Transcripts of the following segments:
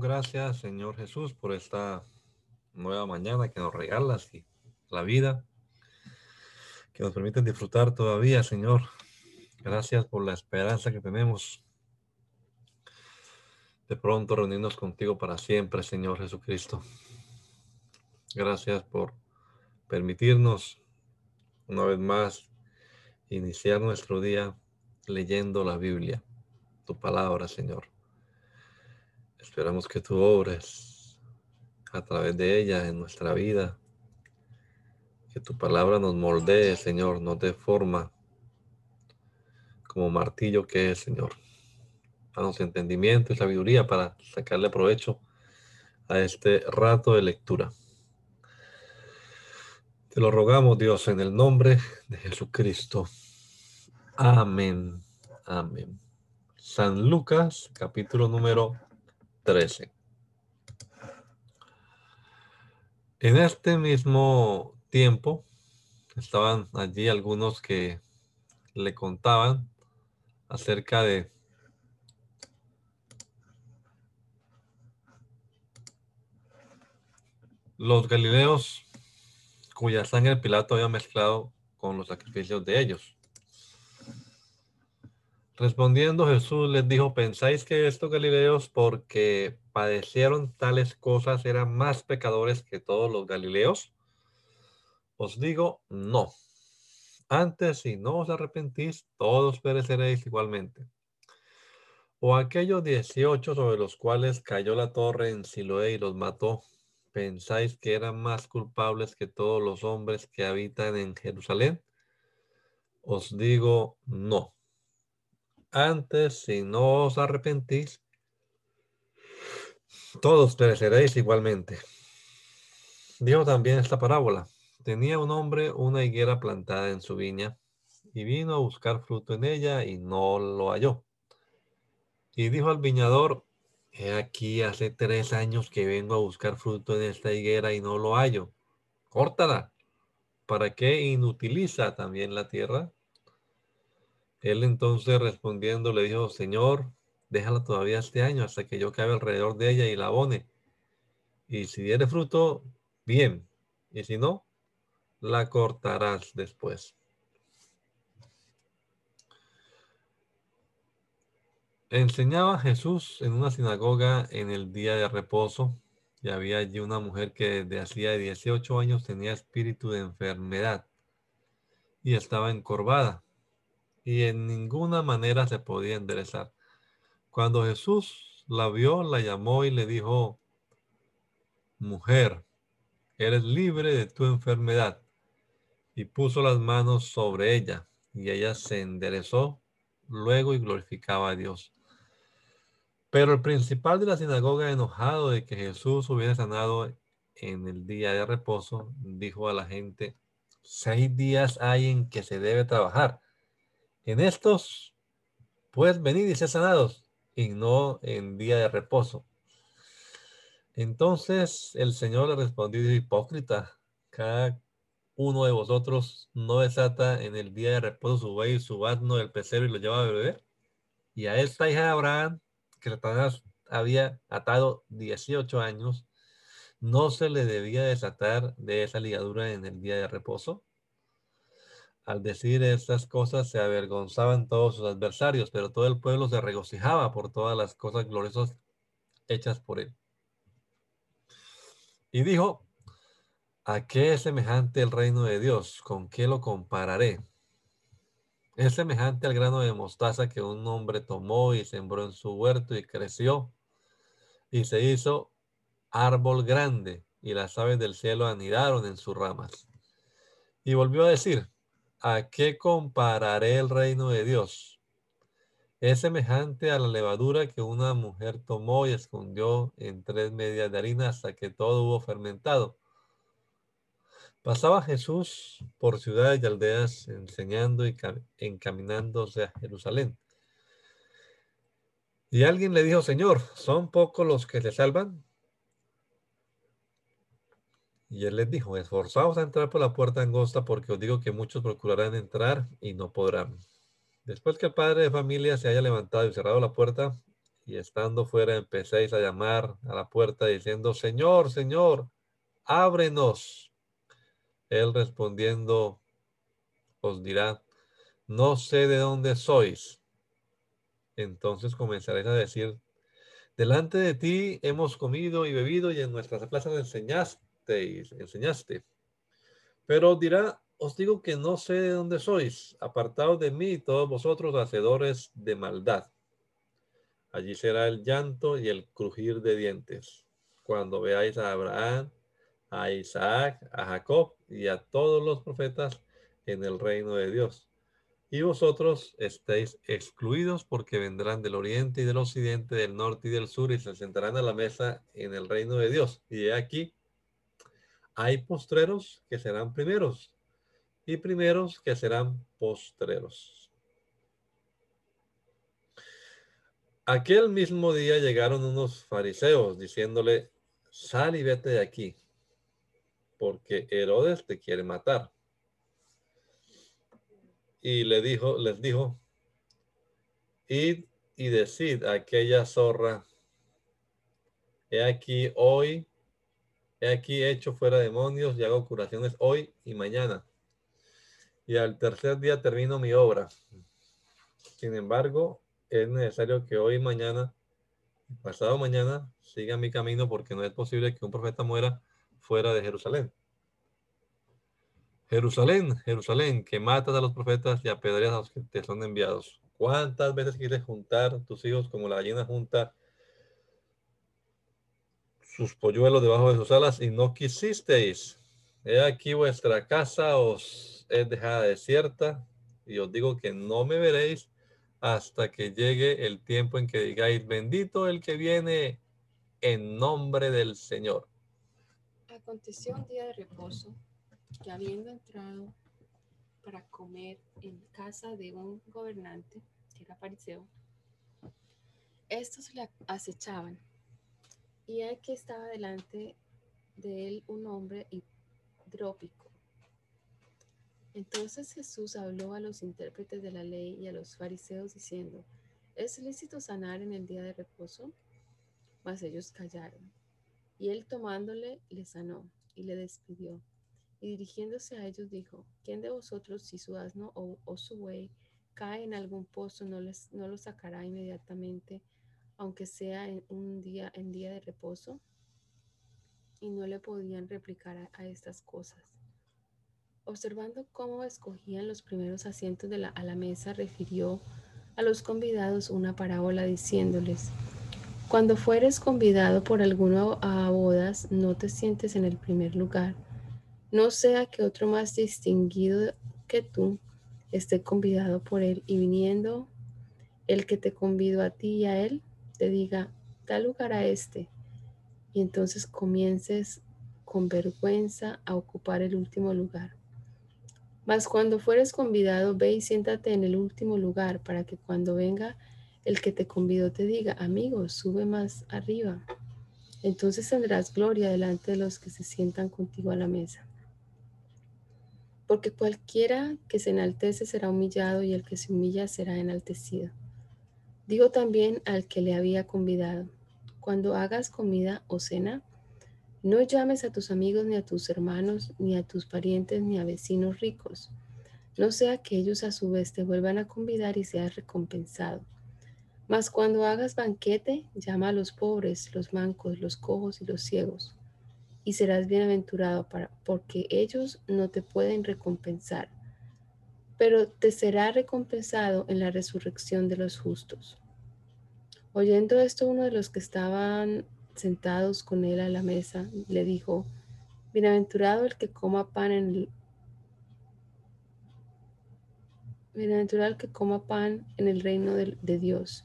Gracias, Señor Jesús, por esta nueva mañana que nos regalas y la vida que nos permite disfrutar todavía, Señor. Gracias por la esperanza que tenemos de pronto reunirnos contigo para siempre, Señor Jesucristo. Gracias por permitirnos una vez más iniciar nuestro día leyendo la Biblia, tu palabra, Señor. Esperamos que tú obres a través de ella en nuestra vida. Que tu palabra nos moldee, Señor, nos dé forma como martillo que es, Señor. Danos entendimiento y sabiduría para sacarle provecho a este rato de lectura. Te lo rogamos, Dios, en el nombre de Jesucristo. Amén. Amén. San Lucas, capítulo número 13. En este mismo tiempo estaban allí algunos que le contaban acerca de los galileos cuya sangre Pilato había mezclado con los sacrificios de ellos. Respondiendo Jesús les dijo, ¿pensáis que estos galileos porque padecieron tales cosas eran más pecadores que todos los galileos? Os digo, no. Antes, si no os arrepentís, todos pereceréis igualmente. O aquellos dieciocho sobre los cuales cayó la torre en Siloé y los mató, ¿pensáis que eran más culpables que todos los hombres que habitan en Jerusalén? Os digo, no antes, si no os arrepentís, todos pereceréis igualmente. Dijo también esta parábola. Tenía un hombre una higuera plantada en su viña y vino a buscar fruto en ella y no lo halló. Y dijo al viñador, he aquí hace tres años que vengo a buscar fruto en esta higuera y no lo hallo. Córtala. ¿Para qué inutiliza también la tierra? Él entonces respondiendo le dijo, Señor, déjala todavía este año hasta que yo cabe alrededor de ella y la abone. Y si diere fruto, bien. Y si no, la cortarás después. Enseñaba Jesús en una sinagoga en el día de reposo y había allí una mujer que desde hacía 18 años tenía espíritu de enfermedad y estaba encorvada y en ninguna manera se podía enderezar. Cuando Jesús la vio, la llamó y le dijo, mujer, eres libre de tu enfermedad. Y puso las manos sobre ella, y ella se enderezó luego y glorificaba a Dios. Pero el principal de la sinagoga, enojado de que Jesús hubiera sanado en el día de reposo, dijo a la gente, seis días hay en que se debe trabajar en estos puedes venir y ser sanados y no en día de reposo. Entonces el Señor le respondió, hipócrita, cada uno de vosotros no desata en el día de reposo su buey y su asno del pecero y lo lleva a beber. Y a esta hija de Abraham, que Satanás había atado 18 años, no se le debía desatar de esa ligadura en el día de reposo. Al decir estas cosas se avergonzaban todos sus adversarios, pero todo el pueblo se regocijaba por todas las cosas gloriosas hechas por él. Y dijo, ¿a qué es semejante el reino de Dios? ¿Con qué lo compararé? Es semejante al grano de mostaza que un hombre tomó y sembró en su huerto y creció y se hizo árbol grande y las aves del cielo anidaron en sus ramas. Y volvió a decir, ¿a qué compararé el reino de Dios? Es semejante a la levadura que una mujer tomó y escondió en tres medias de harina hasta que todo hubo fermentado. Pasaba Jesús por ciudades y aldeas enseñando y encaminándose a Jerusalén. Y alguien le dijo, Señor, ¿son pocos los que se salvan? Y él les dijo, esforzaos a entrar por la puerta angosta porque os digo que muchos procurarán entrar y no podrán. Después que el padre de familia se haya levantado y cerrado la puerta, y estando fuera empecéis a llamar a la puerta diciendo, Señor, Señor, ábrenos. Él respondiendo os dirá, no sé de dónde sois. Entonces comenzaréis a decir, delante de ti hemos comido y bebido y en nuestras plazas enseñaste enseñaste. Pero dirá, os digo que no sé de dónde sois, apartados de mí todos vosotros hacedores de maldad. Allí será el llanto y el crujir de dientes, cuando veáis a Abraham, a Isaac, a Jacob y a todos los profetas en el reino de Dios. Y vosotros estéis excluidos porque vendrán del oriente y del occidente, del norte y del sur y se sentarán a la mesa en el reino de Dios. Y aquí, hay postreros que serán primeros y primeros que serán postreros. Aquel mismo día llegaron unos fariseos diciéndole, sal y vete de aquí, porque Herodes te quiere matar. Y le dijo, les dijo, id y decid a aquella zorra, he aquí hoy He aquí hecho fuera demonios y hago curaciones hoy y mañana. Y al tercer día termino mi obra. Sin embargo, es necesario que hoy mañana, pasado mañana, siga mi camino porque no es posible que un profeta muera fuera de Jerusalén. Jerusalén, Jerusalén, que matas a los profetas y apedreas a los que te son enviados. ¿Cuántas veces quieres juntar tus hijos como la gallina junta sus polluelos debajo de sus alas y no quisisteis. He aquí vuestra casa os es dejada desierta y os digo que no me veréis hasta que llegue el tiempo en que digáis, bendito el que viene en nombre del Señor. Aconteció un día de reposo que habiendo entrado para comer en casa de un gobernante, que era fariseo, estos le acechaban y que estaba delante de él un hombre hidrópico. Entonces Jesús habló a los intérpretes de la ley y a los fariseos diciendo, ¿es lícito sanar en el día de reposo? Mas ellos callaron. Y él tomándole le sanó y le despidió. Y dirigiéndose a ellos dijo, ¿quién de vosotros si su asno o, su buey cae en algún pozo no, les, no lo sacará inmediatamente? Aunque sea en un día, en día de reposo, y no le podían replicar a, estas cosas. Observando cómo escogían los primeros asientos de la, a la mesa, refirió a los convidados una parábola diciéndoles, cuando fueres convidado por alguno a bodas, no te sientes en el primer lugar, no sea que otro más distinguido que tú esté convidado por él y viniendo el que te convidó a ti y a él, te diga, da lugar a este, y entonces comiences con vergüenza a ocupar el último lugar. Mas cuando fueres convidado, ve y siéntate en el último lugar para que cuando venga el que te convidó te diga, amigo, sube más arriba. Entonces tendrás gloria delante de los que se sientan contigo a la mesa. Porque cualquiera que se enaltece será humillado y el que se humilla será enaltecido. Digo también al que le había convidado, cuando hagas comida o cena, no llames a tus amigos ni a tus hermanos, ni a tus parientes, ni a vecinos ricos, no sea que ellos a su vez te vuelvan a convidar y seas recompensado. Mas cuando hagas banquete, llama a los pobres, los mancos, los cojos y los ciegos, y serás bienaventurado para, porque ellos no te pueden recompensar pero te será recompensado en la resurrección de los justos. Oyendo esto, uno de los que estaban sentados con él a la mesa le dijo, Bienaventurado el que coma pan en bienaventurado que coma pan en el reino de, de Dios.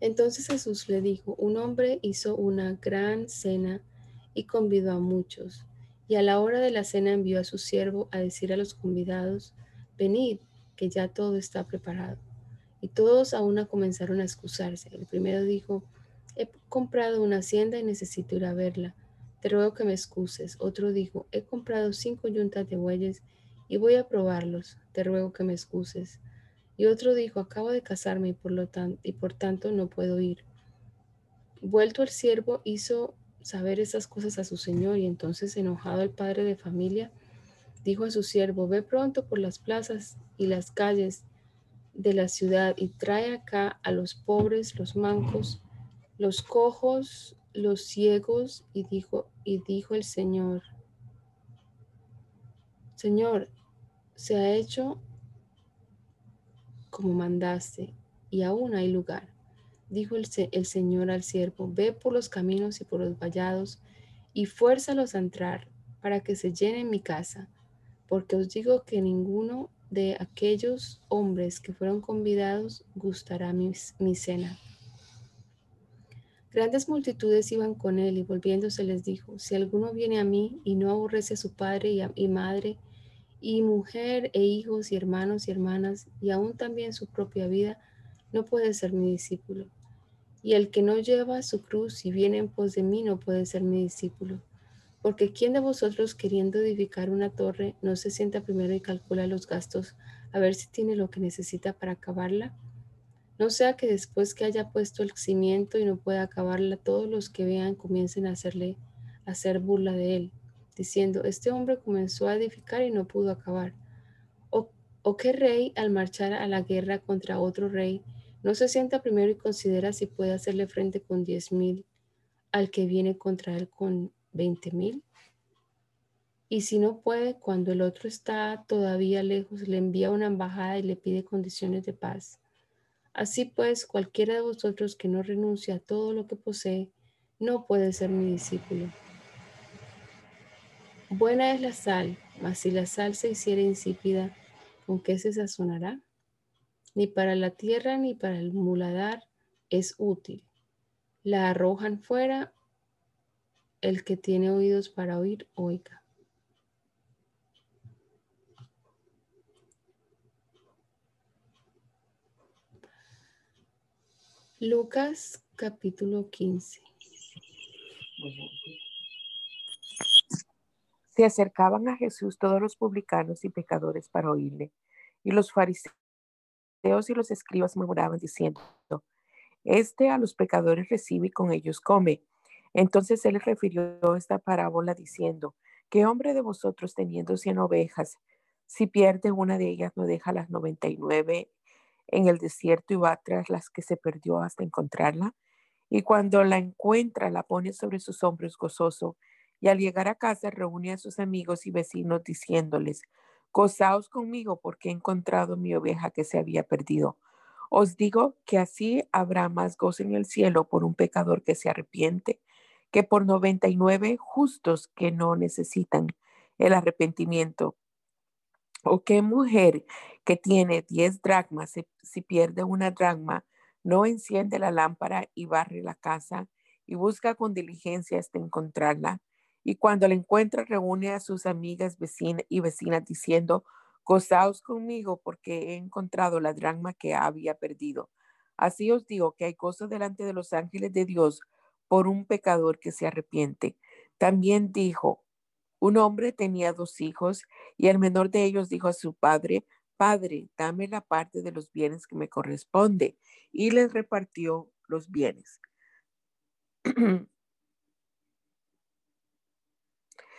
Entonces Jesús le dijo, un hombre hizo una gran cena y convidó a muchos. Y a la hora de la cena envió a su siervo a decir a los convidados, venid, que ya todo está preparado. Y todos a una comenzaron a excusarse. El primero dijo, he comprado una hacienda y necesito ir a verla. Te ruego que me excuses. Otro dijo, he comprado cinco yuntas de bueyes y voy a probarlos. Te ruego que me excuses. Y otro dijo, acabo de casarme y por, lo y por tanto no puedo ir. Vuelto el siervo hizo saber esas cosas a su señor y entonces enojado el padre de familia dijo a su siervo, ve pronto por las plazas y las calles de la ciudad y trae acá a los pobres, los mancos, los cojos, los ciegos y dijo y dijo el Señor, Señor, se ha hecho como mandaste y aún hay lugar. Dijo el, el Señor al siervo, ve por los caminos y por los vallados y fuérzalos a entrar para que se llene mi casa, porque os digo que ninguno de aquellos hombres que fueron convidados gustará mi, mi cena. Grandes multitudes iban con él y volviéndose les dijo, si alguno viene a mí y no aborrece a su padre y, y madre, y mujer e hijos y hermanos y hermanas, y aún también su propia vida, no puede ser mi discípulo. Y el que no lleva su cruz y viene en pos de mí no puede ser mi discípulo. Porque ¿quién de vosotros queriendo edificar una torre no se sienta primero y calcula los gastos a ver si tiene lo que necesita para acabarla? No sea que después que haya puesto el cimiento y no pueda acabarla, todos los que vean comiencen a hacerle hacer burla de él, diciendo, este hombre comenzó a edificar y no pudo acabar. O, o qué rey al marchar a la guerra contra otro rey no se sienta primero y considera si puede hacerle frente con diez mil al que viene contra él con veinte mil. Y si no puede, cuando el otro está todavía lejos, le envía una embajada y le pide condiciones de paz. Así pues, cualquiera de vosotros que no renuncie a todo lo que posee, no puede ser mi discípulo. Buena es la sal, mas si la sal se hiciera insípida, ¿con qué se sazonará? Ni para la tierra ni para el muladar es útil. La arrojan fuera, el que tiene oídos para oír, oiga. Lucas capítulo 15. Se acercaban a Jesús todos los publicanos y pecadores para oírle, y los fariseos y los escribas murmuraban diciendo, Este a los pecadores recibe y con ellos come. Entonces él refirió esta parábola diciendo, ¿qué hombre de vosotros teniendo cien ovejas, si pierde una de ellas, no deja las noventa y nueve en el desierto y va tras las que se perdió hasta encontrarla? Y cuando la encuentra, la pone sobre sus hombros gozoso, y al llegar a casa reúne a sus amigos y vecinos diciéndoles, Gozaos conmigo porque he encontrado mi oveja que se había perdido. Os digo que así habrá más gozo en el cielo por un pecador que se arrepiente que por 99 justos que no necesitan el arrepentimiento. ¿O qué mujer que tiene 10 dracmas, si pierde una dracma, no enciende la lámpara y barre la casa y busca con diligencia hasta encontrarla? Y cuando la encuentra, reúne a sus amigas y vecinas diciendo, gozaos conmigo porque he encontrado la drama que había perdido. Así os digo que hay cosas delante de los ángeles de Dios por un pecador que se arrepiente. También dijo, un hombre tenía dos hijos y el menor de ellos dijo a su padre, Padre, dame la parte de los bienes que me corresponde. Y les repartió los bienes.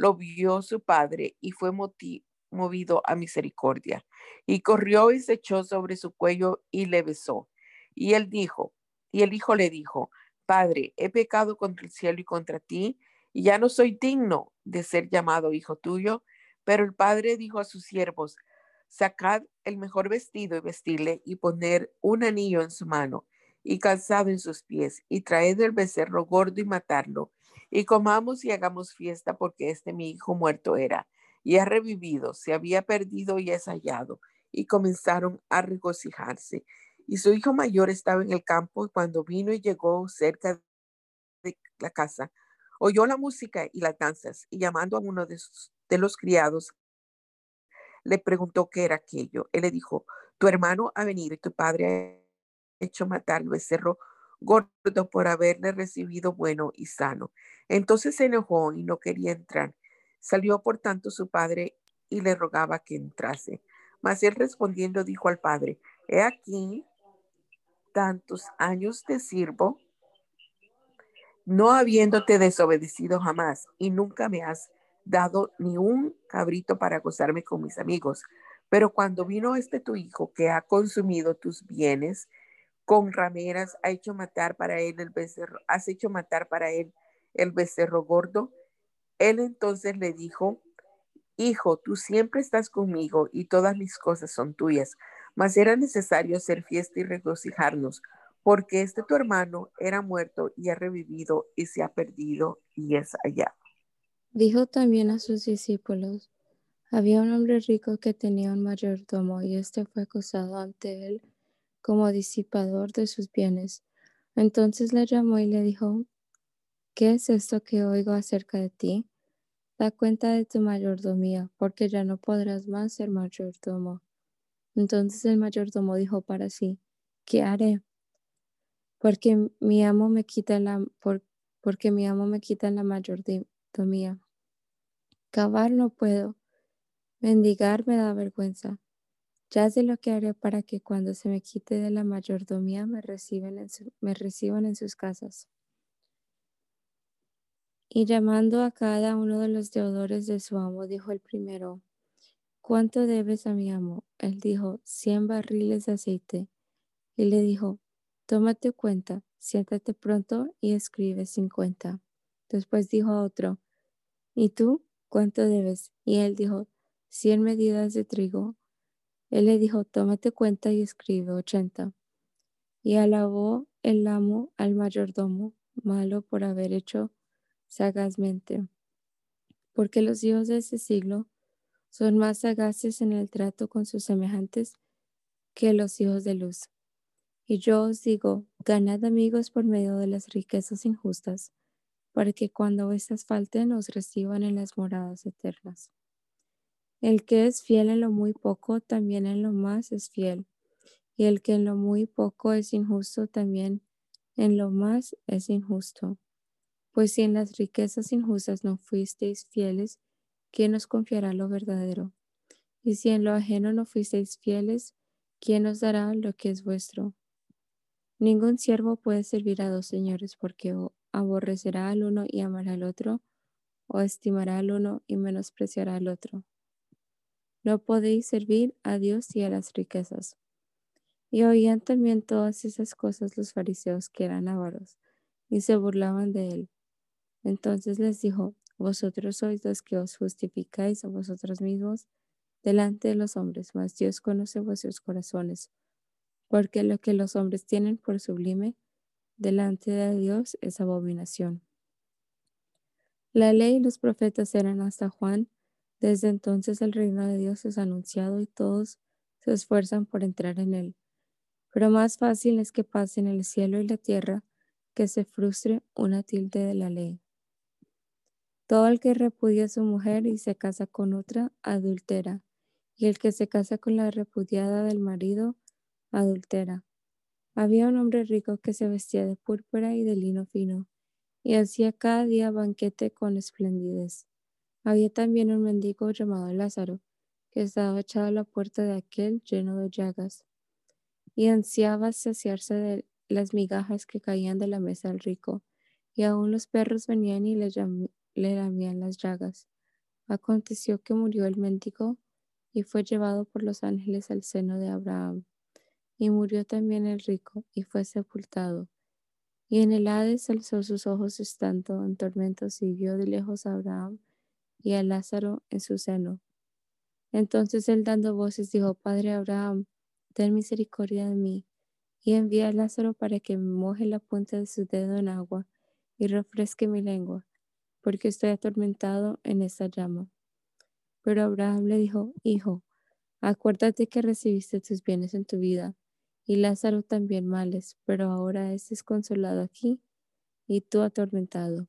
lo vio su padre y fue movido a misericordia. Y corrió y se echó sobre su cuello y le besó. Y él dijo, y el hijo le dijo, Padre, he pecado contra el cielo y contra ti, y ya no soy digno de ser llamado hijo tuyo. Pero el padre dijo a sus siervos, sacad el mejor vestido y vestirle y poner un anillo en su mano y calzado en sus pies y traed el becerro gordo y matarlo y comamos y hagamos fiesta porque este mi hijo muerto era y ha revivido, se había perdido y es hallado. Y comenzaron a regocijarse. Y su hijo mayor estaba en el campo y cuando vino y llegó cerca de la casa, oyó la música y las danzas y llamando a uno de, los criados, le preguntó qué era aquello. Él le dijo, tu hermano ha venido y tu padre ha hecho matar al becerro gordo por haberle recibido bueno y sano. Entonces se enojó y no quería entrar. Salió por tanto su padre y le rogaba que entrase. Mas él respondiendo dijo al padre, he aquí, tantos años te sirvo, no habiéndote desobedecido jamás, y nunca me has dado ni un cabrito para gozarme con mis amigos. Pero cuando vino este tu hijo que ha consumido tus bienes con rameras, ha hecho matar para él el becerro, has hecho matar para él el becerro gordo. Él entonces le dijo, Hijo, tú siempre estás conmigo y todas mis cosas son tuyas, mas era necesario hacer fiesta y regocijarnos, porque este tu hermano era muerto y ha revivido y se ha perdido y es allá. Dijo también a sus discípulos, había un hombre rico que tenía un mayordomo y éste fue acusado ante él como disipador de sus bienes. Entonces le llamó y le dijo, ¿qué es esto que oigo acerca de ti? Da cuenta de tu mayordomía, porque ya no podrás más ser mayordomo. Entonces el mayordomo dijo para sí, ¿qué haré? Porque mi amo me quita la, porque mi amo me quita la mayordomía mía. Cavar no puedo. Mendigar me da vergüenza. Ya sé lo que haré para que cuando se me quite de la mayordomía me, reciben en reciban en sus casas. Y llamando a cada uno de los deudores de su amo, dijo el primero, ¿cuánto debes a mi amo? Él dijo, cien barriles de aceite. Y le dijo, tómate cuenta, siéntate pronto y escribe cincuenta. Después dijo a otro, ¿y tú cuánto debes? Y él dijo, cien medidas de trigo. Él le dijo, tómate cuenta y escribe ochenta. Y alabó el amo al mayordomo malo por haber hecho sagazmente, porque los hijos de ese siglo son más sagaces en el trato con sus semejantes que los hijos de luz. Y yo os digo, ganad amigos por medio de las riquezas injustas, para que cuando éstas falten os reciban en las moradas eternas. El que es fiel en lo muy poco, también en lo más es fiel, y el que en lo muy poco es injusto, también en lo más es injusto. Pues si en las riquezas injustas no fuisteis fieles, ¿quién os confiará lo verdadero? Y si en lo ajeno no fuisteis fieles, ¿quién os dará lo que es vuestro? Ningún siervo puede servir a dos señores porque aborrecerá al uno y amará al otro, o estimará al uno y menospreciará al otro. No podéis servir a Dios y a las riquezas. Y oían también todas esas cosas los fariseos que eran avaros, y se burlaban de él. Entonces les dijo, vosotros sois los que os justificáis a vosotros mismos delante de los hombres, mas Dios conoce vuestros corazones, porque lo que los hombres tienen por sublime, delante de Dios es abominación. La ley y los profetas eran hasta Juan. Desde entonces el reino de Dios es anunciado y todos se esfuerzan por entrar en él. Pero más fácil es que pasen el cielo y la tierra que se frustre una tilde de la ley. Todo el que repudia a su mujer y se casa con otra, adultera, y el que se casa con la repudiada del marido, adultera. Había un hombre rico que se vestía de púrpura y de lino fino, y hacía cada día banquete con esplendidez. Había también un mendigo llamado Lázaro, que estaba echado a la puerta de aquel lleno de llagas, y ansiaba saciarse de las migajas que caían de la mesa del rico, y aun los perros venían y le, le lamían las llagas. Aconteció que murió el mendigo y fue llevado por los ángeles al seno de Abraham. Y murió también el rico y fue sepultado. Y en el Hades alzó sus ojos estando en tormentos y vio de lejos a Abraham y a Lázaro en su seno. Entonces él dando voces dijo, Padre Abraham, ten misericordia de mí, y envía a Lázaro para que me moje la punta de su dedo en agua y refresque mi lengua, porque estoy atormentado en esta llama. Pero Abraham le dijo, Hijo, acuérdate que recibiste tus bienes en tu vida, y Lázaro también males, pero ahora es desconsolado aquí y tú atormentado.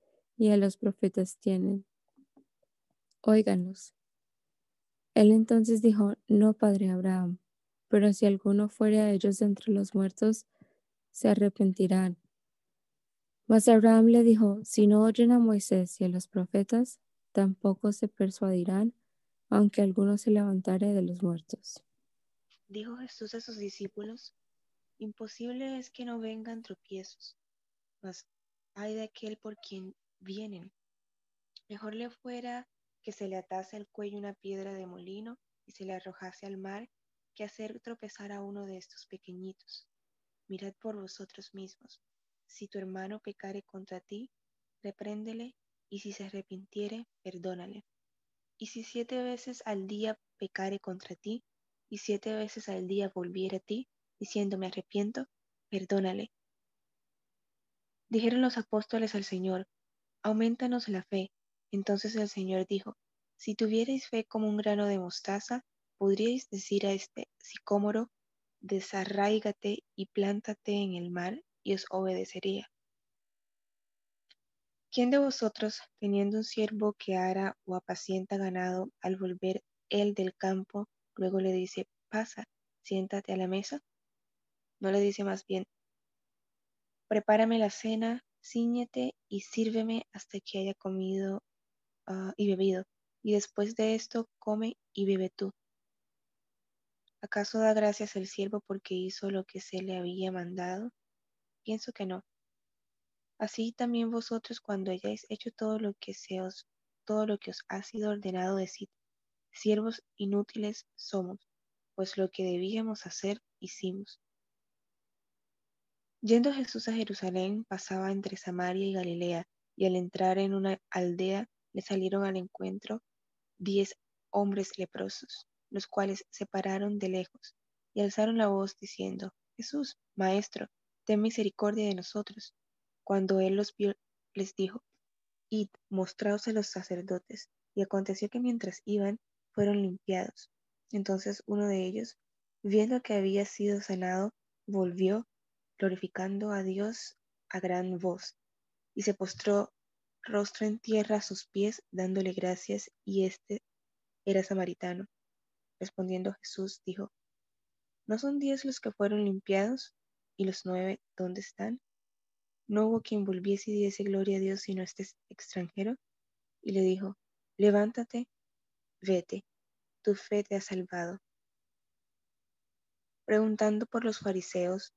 y a los profetas tienen, óiganlos. Él entonces dijo, no, padre Abraham, pero si alguno fuere a ellos entre los muertos, se arrepentirán. Mas Abraham le dijo, si no oyen a Moisés y a los profetas, tampoco se persuadirán, aunque alguno se levantare de los muertos. Dijo Jesús a sus discípulos, imposible es que no vengan tropiezos, mas hay de aquel por quien vienen. Mejor le fuera que se le atase al cuello una piedra de molino y se le arrojase al mar, que hacer tropezar a uno de estos pequeñitos. Mirad por vosotros mismos. Si tu hermano pecare contra ti, repréndele, y si se arrepintiere, perdónale. Y si siete veces al día pecare contra ti, y siete veces al día volviere a ti, diciendo me arrepiento, perdónale. Dijeron los apóstoles al Señor, aumentanos la fe. Entonces el Señor dijo, si tuvierais fe como un grano de mostaza, podríais decir a este sicómoro, desarráigate y plántate en el mar, y os obedecería. ¿Quién de vosotros, teniendo un siervo que ara o apacienta ganado, al volver él del campo, luego le dice, pasa, siéntate a la mesa? No le dice más bien, prepárame la cena, ciñete y sírveme hasta que haya comido ah, y bebido, y después de esto come y bebe tú. ¿Acaso da gracias el siervo porque hizo lo que se le había mandado? Pienso que no. Así también vosotros cuando hayáis hecho todo lo que se os, todo lo que os ha sido ordenado decid, siervos inútiles somos, pues lo que debíamos hacer hicimos. Yendo Jesús a Jerusalén, pasaba entre Samaria y Galilea, y al entrar en una aldea le salieron al encuentro diez hombres leprosos, los cuales se pararon de lejos y alzaron la voz diciendo, Jesús, Maestro, ten misericordia de nosotros. Cuando él los vio, les dijo, Id, mostraos a los sacerdotes. Y aconteció que mientras iban, fueron limpiados. Entonces uno de ellos, viendo que había sido sanado, volvió, glorificando a Dios a gran voz, y se postró rostro en tierra a sus pies, dándole gracias, y éste era samaritano. Respondiendo Jesús, dijo, ¿No son diez los que fueron limpiados? ¿Y los nueve dónde están? No hubo quien volviese y diese gloria a Dios sino este extranjero. Y le dijo, levántate, vete, tu fe te ha salvado. Preguntando por los fariseos,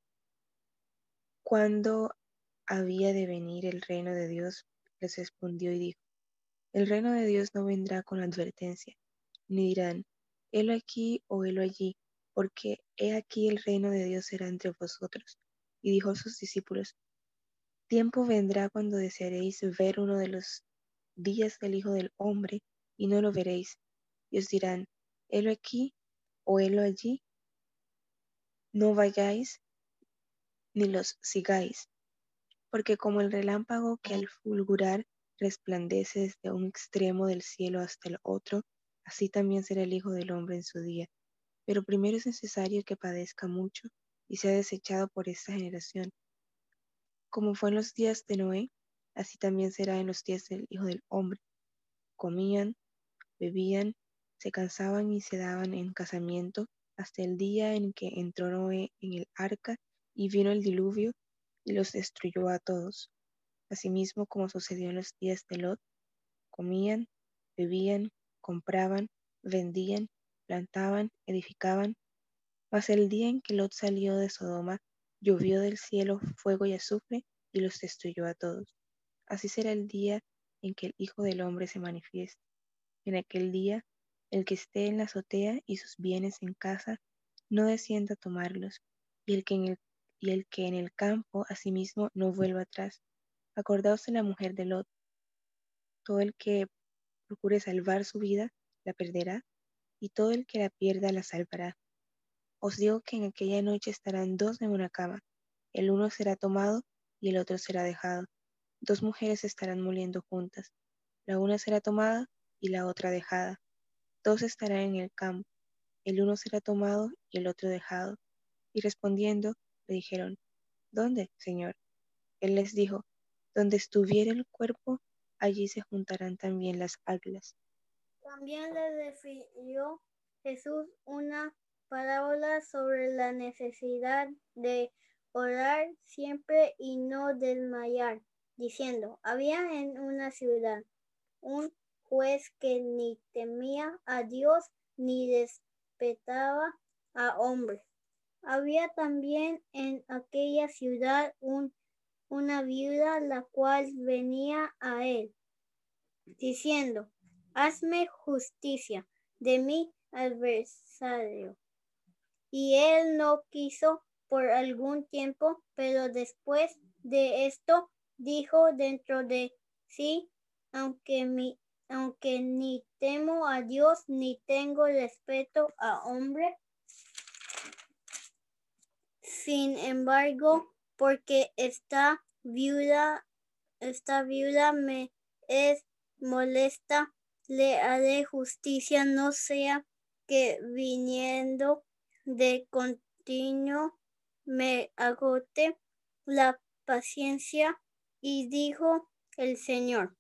¿cuándo había de venir el reino de Dios? Les respondió y dijo, el reino de Dios no vendrá con advertencia, ni dirán, helo aquí o helo allí, porque he aquí el reino de Dios será entre vosotros. Y dijo a sus discípulos, tiempo vendrá cuando desearéis ver uno de los días del Hijo del Hombre, y no lo veréis, y os dirán, helo aquí o helo allí. No vayáis ni los sigáis, porque como el relámpago que al fulgurar resplandece desde un extremo del cielo hasta el otro, así también será el Hijo del Hombre en su día. Pero primero es necesario que padezca mucho y sea desechado por esta generación. Como fue en los días de Noé, así también será en los días del Hijo del Hombre. Comían, bebían, se cansaban y se daban en casamiento hasta el día en que entró Noé en el arca y vino el diluvio y los destruyó a todos. Asimismo, como sucedió en los días de Lot, comían, bebían, compraban, vendían, plantaban, edificaban. Mas el día en que Lot salió de Sodoma, llovió del cielo fuego y azufre y los destruyó a todos. Así será el día en que el Hijo del Hombre se manifieste. En aquel día, el que esté en la azotea y sus bienes en casa, no descienda a tomarlos, y el que en el, y el, que en el campo asimismo no vuelva atrás. Acordaos de la mujer de Lot. Todo el que procure salvar su vida, la perderá, y todo el que la pierda, la salvará. Os digo que en aquella noche estarán dos en una cama, el uno será tomado y el otro será dejado. Dos mujeres estarán moliendo juntas, la una será tomada y la otra dejada. Dos estarán en el campo, el uno será tomado y el otro dejado. Y respondiendo, le dijeron, ¿Dónde, Señor? Él les dijo, donde estuviera el cuerpo, allí se juntarán también las águilas. También le refirió Jesús una parábola sobre la necesidad de orar siempre y no desmayar, diciendo, había en una ciudad un juez que ni temía a Dios ni respetaba a hombres. Había también en aquella ciudad un una viuda la cual venía a él, diciendo, hazme justicia de mi adversario. Y él no quiso por algún tiempo, pero después de esto dijo dentro de sí, aunque mi aunque ni temo a Dios ni tengo respeto a hombre. Sin embargo, porque esta viuda, esta viuda me es molesta, le haré justicia, no sea que viniendo de continuo me agote la paciencia. Y dijo el Señor,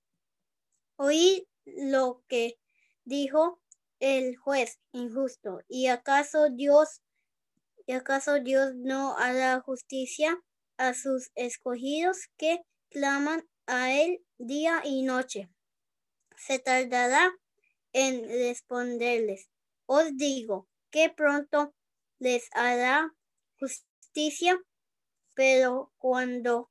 oí lo que dijo el juez injusto. ¿Y acaso Dios, y acaso Dios no hará justicia a sus escogidos que claman a él día y noche. Se tardará en responderles. Os digo que pronto les hará justicia, pero cuando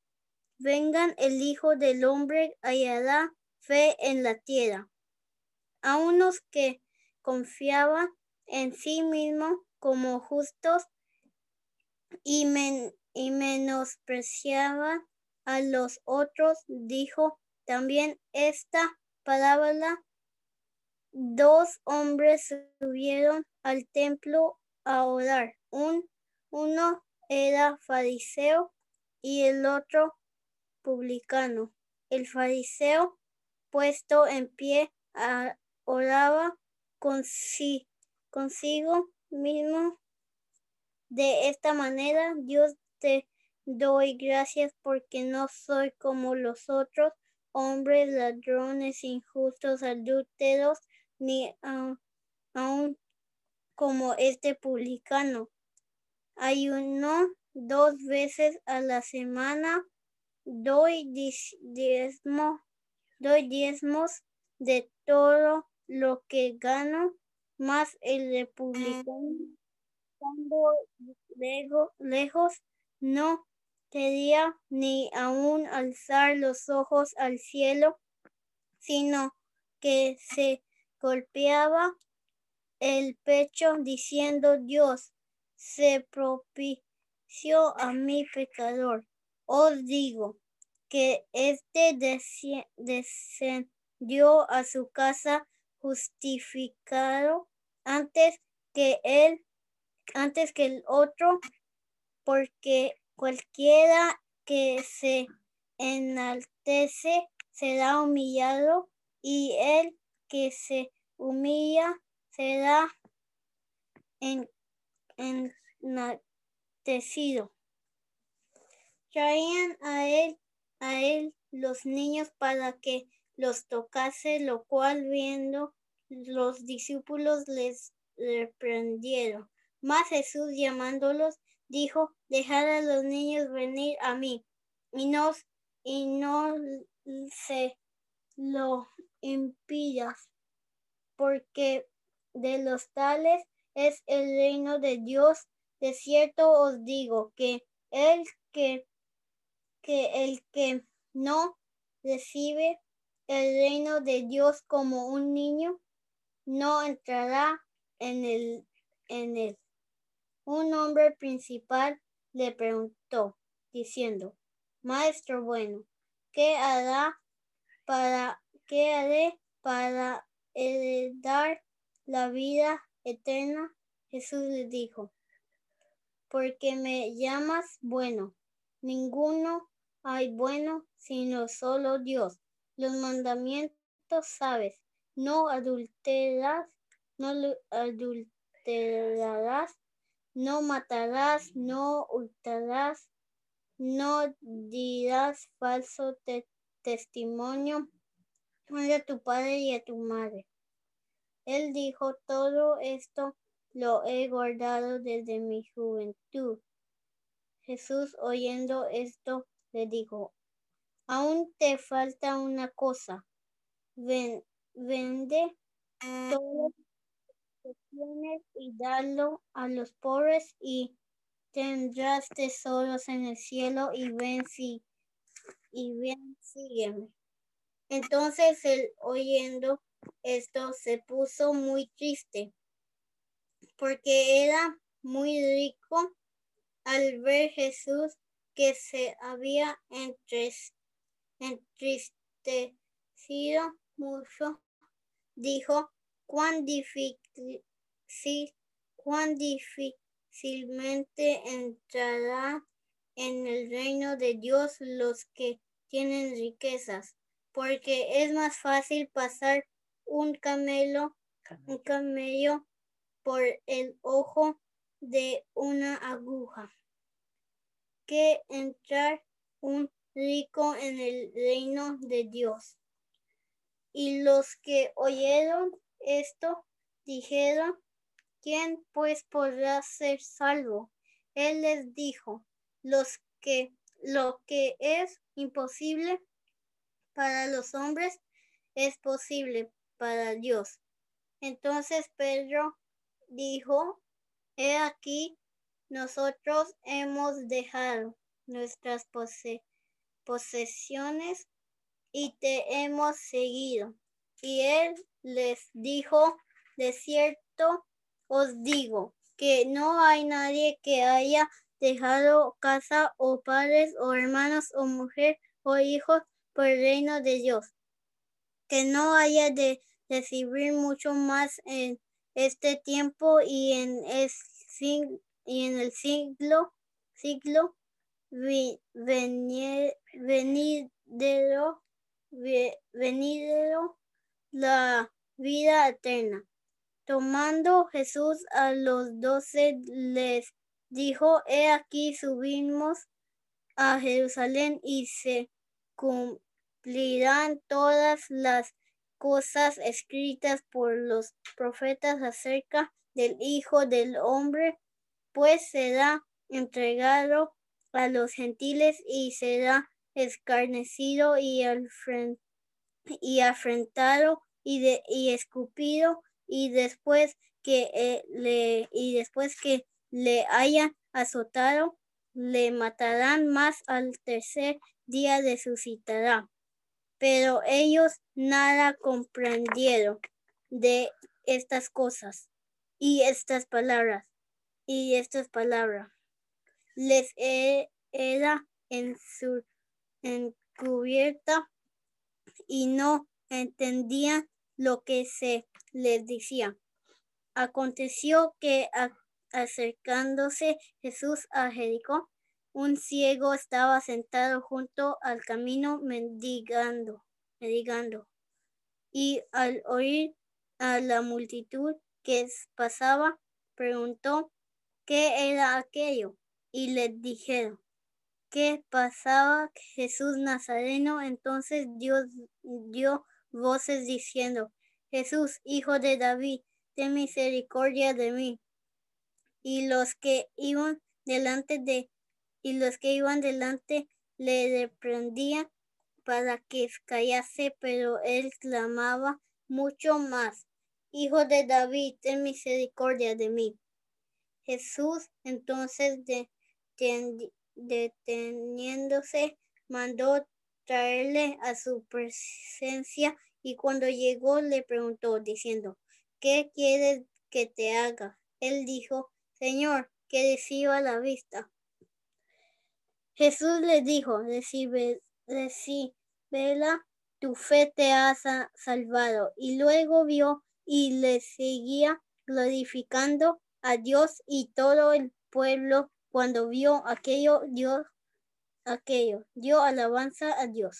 vengan el Hijo del Hombre hallará fe en la tierra. A unos que confiaban en sí mismos como justos y, men y menospreciaba a los otros, dijo también esta palabra. Dos hombres subieron al templo a orar. Un, uno era fariseo y el otro publicano. El fariseo, puesto en pie, oraba consigo mismo. De esta manera, Dios te doy gracias porque no soy como los otros hombres, ladrones, injustos, adúlteros, ni aún como este publicano. Ayuno dos veces a la semana, doy diezmo, doy diezmos de todo lo que gano, más el republicano estando lejos no quería ni aún alzar los ojos al cielo, sino que se golpeaba el pecho diciendo Dios se propició a mi pecador. Os digo que este descendió a su casa justificado antes que él, antes que el otro, porque Cualquiera que se enaltece será humillado y el que se humilla será en, enaltecido. Traían a él, a él los niños para que los tocase, lo cual viendo los discípulos les reprendieron. Mas Jesús llamándolos dijo, dejad a los niños venir a mí y no, y no se lo impidas, porque de los tales es el reino de Dios. De cierto os digo que el que, que el que no recibe el reino de Dios como un niño, no entrará en el, en él. Un hombre principal le preguntó, diciendo, Maestro bueno, ¿qué hará para qué haré para heredar la vida eterna? Jesús le dijo, porque me llamas bueno, ninguno hay bueno sino solo Dios. Los mandamientos sabes, no adulterarás, no adulterarás, no matarás, no hurtarás, no dirás falso testimonio, a tu padre y a tu madre. Él dijo, todo esto lo he guardado desde mi juventud. Jesús oyendo esto le dijo, aún te falta una cosa. Ven, vende todo tienes y dalo a los pobres y tendrás tesoros en el cielo y ven si y ven sígueme. Entonces él oyendo esto se puso muy triste porque era muy rico al ver Jesús que se había entristecido mucho, dijo, cuán difícil, cuán difícilmente entrará en el reino de Dios los que tienen riquezas, porque es más fácil pasar un camelo, un camello por el ojo de una aguja que entrar un rico en el reino de Dios. Y los que oyeron esto dijeron, ¿quién pues podrá ser salvo? Él les dijo, los que lo que es imposible para los hombres es posible para Dios. Entonces Pedro dijo, he aquí, nosotros hemos dejado nuestras posesiones y te hemos seguido. Y él les dijo, de cierto os digo, que no hay nadie que haya dejado casa o padres o hermanos o mujer o hijos por el reino de Dios, que no haya de recibir mucho más en este tiempo y en, el siglo, siglo venidero la vida eterna. Tomando Jesús a los doce les dijo, he aquí subimos a Jerusalén y se cumplirán todas las cosas escritas por los profetas acerca del Hijo del Hombre, pues será entregado a los gentiles y será escarnecido y, afrentado y escupido y después que eh, le y después que le hayan azotado, le matarán más al tercer día resucitará. Pero ellos nada comprendieron de estas cosas y estas palabras y estas palabras les era en su encubierta y no entendían lo que se les decía. Aconteció que acercándose Jesús a Jericó, un ciego estaba sentado junto al camino mendigando, mendigando. Y al oír a la multitud que pasaba, preguntó qué era aquello. Y le dijeron, ¿qué pasaba? Jesús Nazareno entonces Dios dio voces diciendo, Jesús, hijo de David, ten misericordia de mí. Y los que iban delante de y los que iban delante le reprendían para que callase, pero él clamaba mucho más, Hijo de David, ten misericordia de mí. Jesús entonces deteniéndose mandó traerle a su presencia y cuando llegó le preguntó diciendo, ¿qué quieres que te haga? Él dijo, Señor, que reciba la vista. Jesús le dijo, recibe, vela, tu fe te ha salvado. Y luego vio y le seguía glorificando a Dios y todo el pueblo cuando vio aquello, Dios, aquello, dio alabanza a Dios.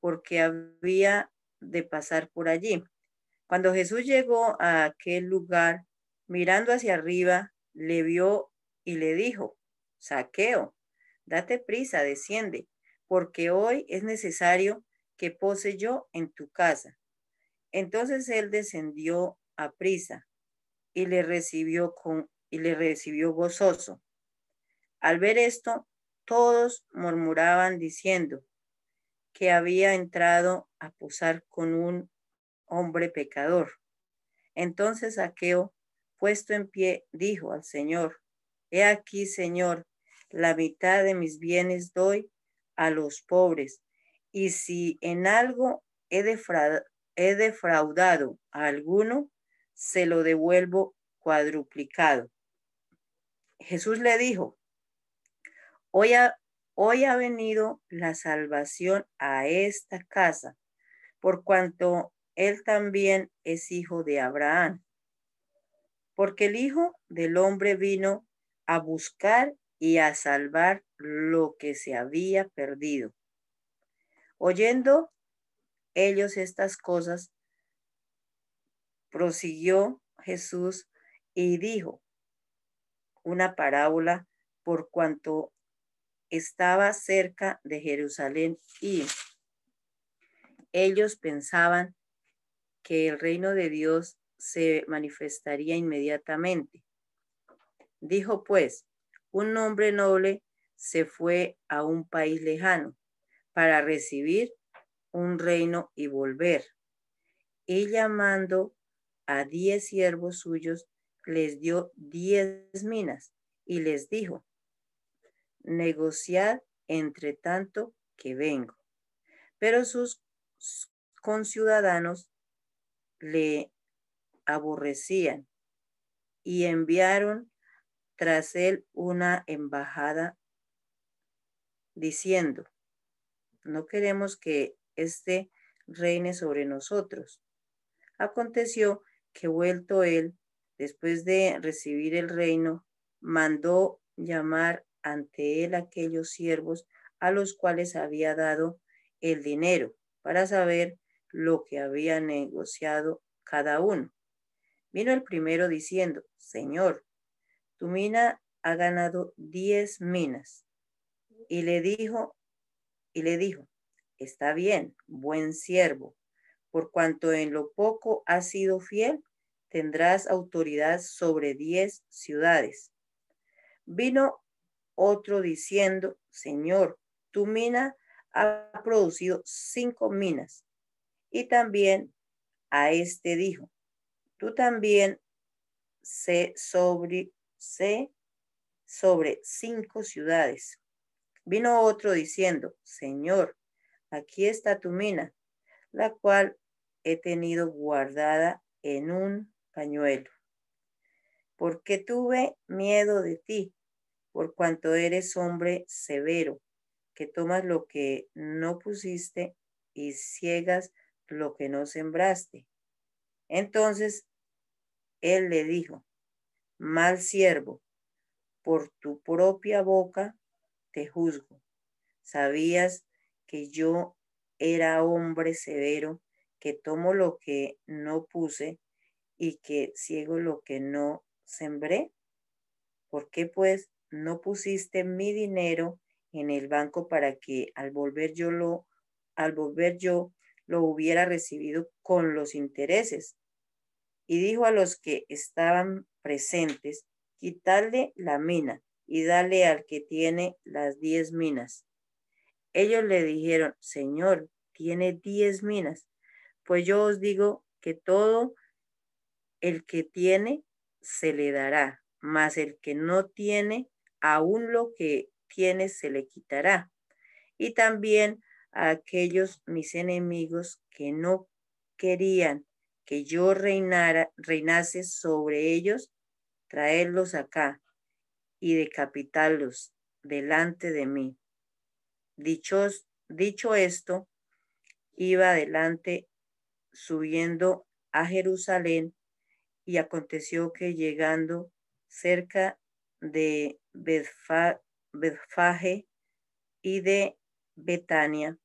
porque había de pasar por allí. Cuando Jesús llegó a aquel lugar, mirando hacia arriba, le vio y le dijo, Saqueo, date prisa, desciende, porque hoy es necesario que pose yo en tu casa. Entonces él descendió a prisa y le recibió con y le recibió gozoso. Al ver esto, todos murmuraban diciendo que había entrado a posar con un hombre pecador. Entonces Saqueo puesto en pie, dijo al Señor, He aquí, Señor, la mitad de mis bienes doy a los pobres, y si en algo he, defraudado a alguno, se lo devuelvo cuadruplicado. Jesús le dijo, hoy ha, hoy ha venido la salvación a esta casa, por cuanto él también es hijo de Abraham porque el Hijo del Hombre vino a buscar y a salvar lo que se había perdido. Oyendo ellos estas cosas, prosiguió Jesús y dijo una parábola por cuanto estaba cerca de Jerusalén y ellos pensaban que el reino de Dios se manifestaría inmediatamente. Dijo pues, un hombre noble se fue a un país lejano para recibir un reino y volver. Y llamando a diez siervos suyos, les dio diez minas y les dijo, negociad entre tanto que vengo. Pero sus conciudadanos le aborrecían y enviaron tras él una embajada diciendo, no queremos que éste reine sobre nosotros. Aconteció que vuelto él, después de recibir el reino, mandó llamar ante él aquellos siervos a los cuales había dado el dinero para saber lo que había negociado cada uno. Vino el primero diciendo, Señor, tu mina ha ganado diez minas. Y le dijo, y le dijo, está bien, buen siervo, por cuanto en lo poco has sido fiel, tendrás autoridad sobre diez ciudades. Vino otro diciendo, Señor, tu mina ha producido cinco minas. Y también a este dijo, tú también sé sobre, sé sobre cinco ciudades. Vino otro diciendo, Señor, aquí está tu mina, la cual he tenido guardada en un pañuelo, porque tuve miedo de ti, por cuanto eres hombre severo, que tomas lo que no pusiste y ciegas lo que no sembraste. Entonces él le dijo, mal siervo, por tu propia boca te juzgo. Sabías que yo era hombre severo, que tomo lo que no puse y que ciego lo que no sembré. ¿Por qué pues no pusiste mi dinero en el banco para que al volver yo lo, al volver yo lo hubiera recibido con los intereses? Y dijo a los que estaban presentes, quitarle la mina y dale al que tiene las diez minas. Ellos le dijeron, Señor, tiene diez minas. Pues yo os digo que todo el que tiene se le dará, mas el que no tiene, aún lo que tiene se le quitará. Y también a aquellos mis enemigos que no querían que yo reinara, reinase sobre ellos, traerlos acá y decapitarlos delante de mí. Dicho esto, iba adelante subiendo a Jerusalén y aconteció que llegando cerca de Betfage y de Betania,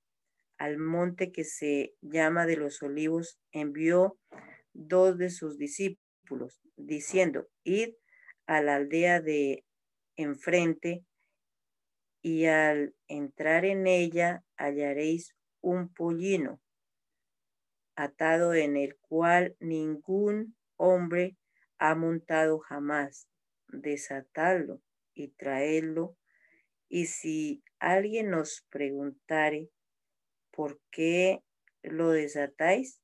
al monte que se llama de los olivos, envió dos de sus discípulos, diciendo, id a la aldea de enfrente y al entrar en ella hallaréis un pollino atado en el cual ningún hombre ha montado jamás. Desatadlo y traedlo. Y si alguien os preguntare por qué lo desatáis,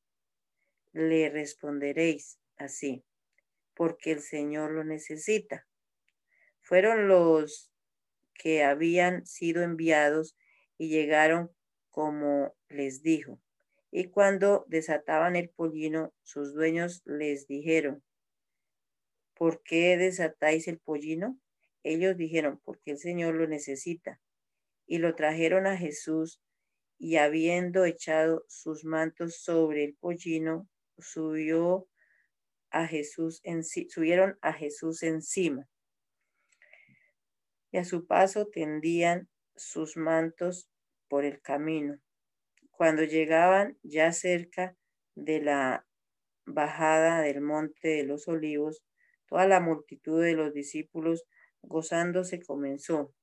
le responderéis así, porque el Señor lo necesita. Fueron los que habían sido enviados y llegaron como les dijo. Y cuando desataban el pollino, sus dueños les dijeron, ¿por qué desatáis el pollino? Ellos dijeron, porque el Señor lo necesita. Y lo trajeron a Jesús y habiendo echado sus mantos sobre el pollino, subió a Jesús subieron a Jesús encima. Y a su paso tendían sus mantos por el camino. Cuando llegaban ya cerca de la bajada del monte de los olivos, toda la multitud de los discípulos gozándose comenzó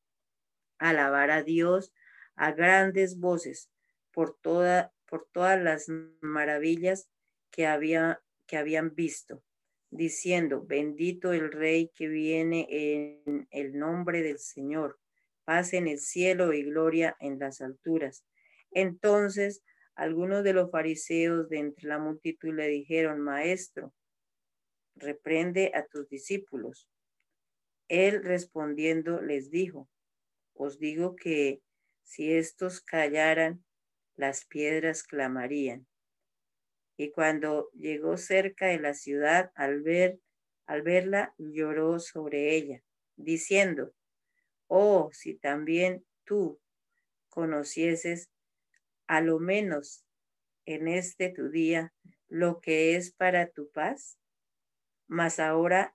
a alabar a Dios a grandes voces por, toda, por todas las maravillas que, había, que habían visto, diciendo, bendito el Rey que viene en el nombre del Señor, paz en el cielo y gloria en las alturas. Entonces algunos de los fariseos de entre la multitud le dijeron, Maestro, reprende a tus discípulos. Él respondiendo les dijo, os digo que si estos callaran, las piedras clamarían. Y cuando llegó cerca de la ciudad, al ver, al verla, lloró sobre ella, diciendo, oh, si también tú conocieses a lo menos en este tu día lo que es para tu paz, mas ahora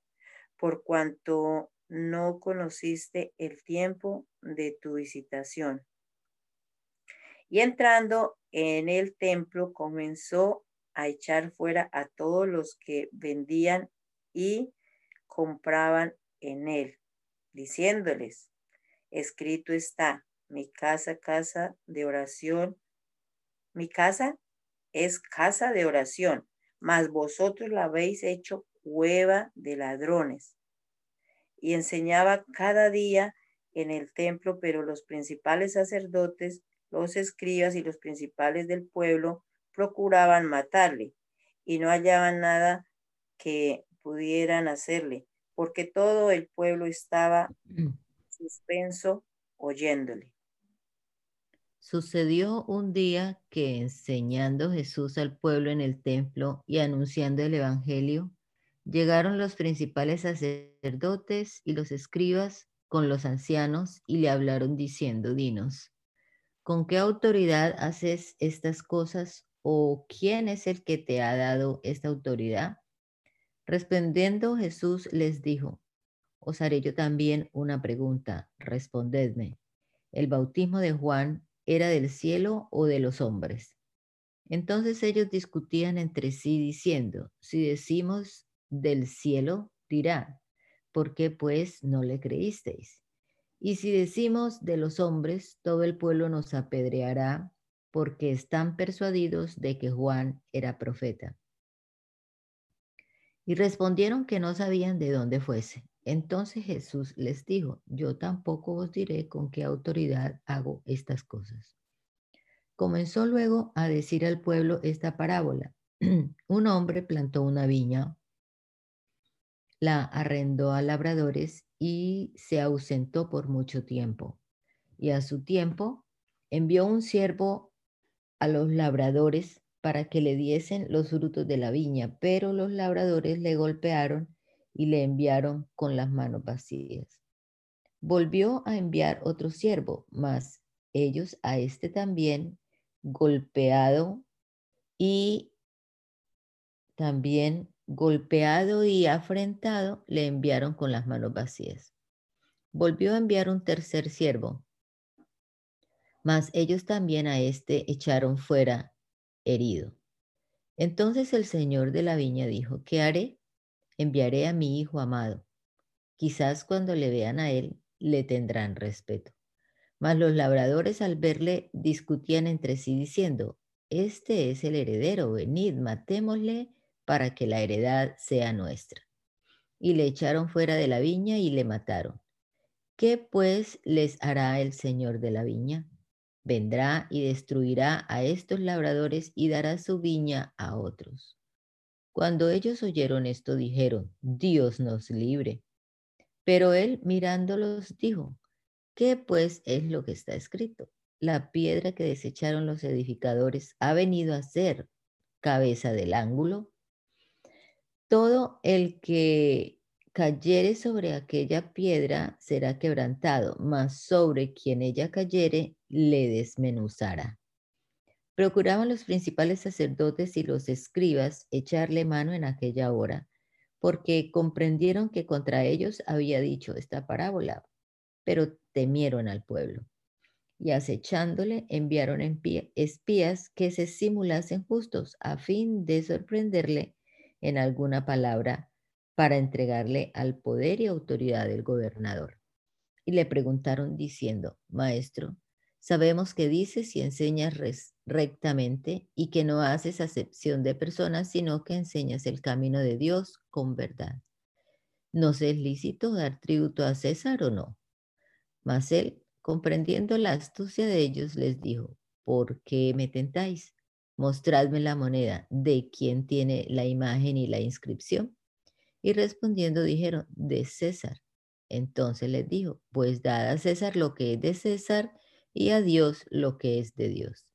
por cuanto no conociste el tiempo de tu visitación. Y entrando en el templo comenzó a echar fuera a todos los que vendían y compraban en él, diciéndoles, escrito está, mi casa, casa de oración, mi casa es casa de oración, mas vosotros la habéis hecho cueva de ladrones. Y enseñaba cada día en el templo, pero los principales sacerdotes, los escribas y los principales del pueblo procuraban matarle y no hallaban nada que pudieran hacerle, porque todo el pueblo estaba suspenso oyéndole. Sucedió un día que enseñando Jesús al pueblo en el templo y anunciando el Evangelio, llegaron los principales sacerdotes y los escribas con los ancianos y le hablaron diciendo, dinos, ¿con qué autoridad haces estas cosas o quién es el que te ha dado esta autoridad? Respondiendo Jesús les dijo, os haré yo también una pregunta, respondedme. ¿El bautismo de Juan era del cielo o de los hombres? Entonces ellos discutían entre sí diciendo, si decimos del cielo, dirá, ¿por qué pues no le creísteis? Y si decimos de los hombres, todo el pueblo nos apedreará porque están persuadidos de que Juan era profeta. Y respondieron que no sabían de dónde fuese. Entonces Jesús les dijo, yo tampoco os diré con qué autoridad hago estas cosas. Comenzó luego a decir al pueblo esta parábola. Un hombre plantó una viña, la arrendó a labradores y se ausentó por mucho tiempo. Y a su tiempo envió un siervo a los labradores para que le diesen los frutos de la viña, pero los labradores le golpearon y le enviaron con las manos vacías. Volvió a enviar otro siervo, mas ellos a este también golpeado y también golpeado y afrentado le enviaron con las manos vacías. Volvió a enviar un tercer siervo, mas ellos también a este echaron fuera herido. Entonces el señor de la viña dijo, ¿qué haré? enviaré a mi hijo amado. Quizás cuando le vean a él, le tendrán respeto. Mas los labradores al verle discutían entre sí diciendo, este es el heredero, venid, matémosle para que la heredad sea nuestra. Y le echaron fuera de la viña y le mataron. ¿Qué pues les hará el Señor de la viña? Vendrá y destruirá a estos labradores y dará su viña a otros. Cuando ellos oyeron esto, dijeron, Dios nos libre. Pero él mirándolos dijo, ¿qué pues es lo que está escrito? La piedra que desecharon los edificadores ha venido a ser cabeza del ángulo. Todo el que cayere sobre aquella piedra será quebrantado, mas sobre quien ella cayere le desmenuzará. Procuraban los principales sacerdotes y los escribas echarle mano en aquella hora, porque comprendieron que contra ellos había dicho esta parábola, pero temieron al pueblo. Y acechándole enviaron espías que se simulasen justos a fin de sorprenderle en alguna palabra para entregarle al poder y autoridad del gobernador. Y le preguntaron diciendo, Maestro, Sabemos que dices y enseñas rectamente y que no haces acepción de personas, sino que enseñas el camino de Dios con verdad. ¿No es lícito dar tributo a César o no? Mas él, comprendiendo la astucia de ellos, les dijo, ¿por qué me tentáis? Mostradme la moneda de quien tiene la imagen y la inscripción. Y respondiendo dijeron, de César. Entonces les dijo, pues dad a César lo que es de César y a Dios lo que es de Dios.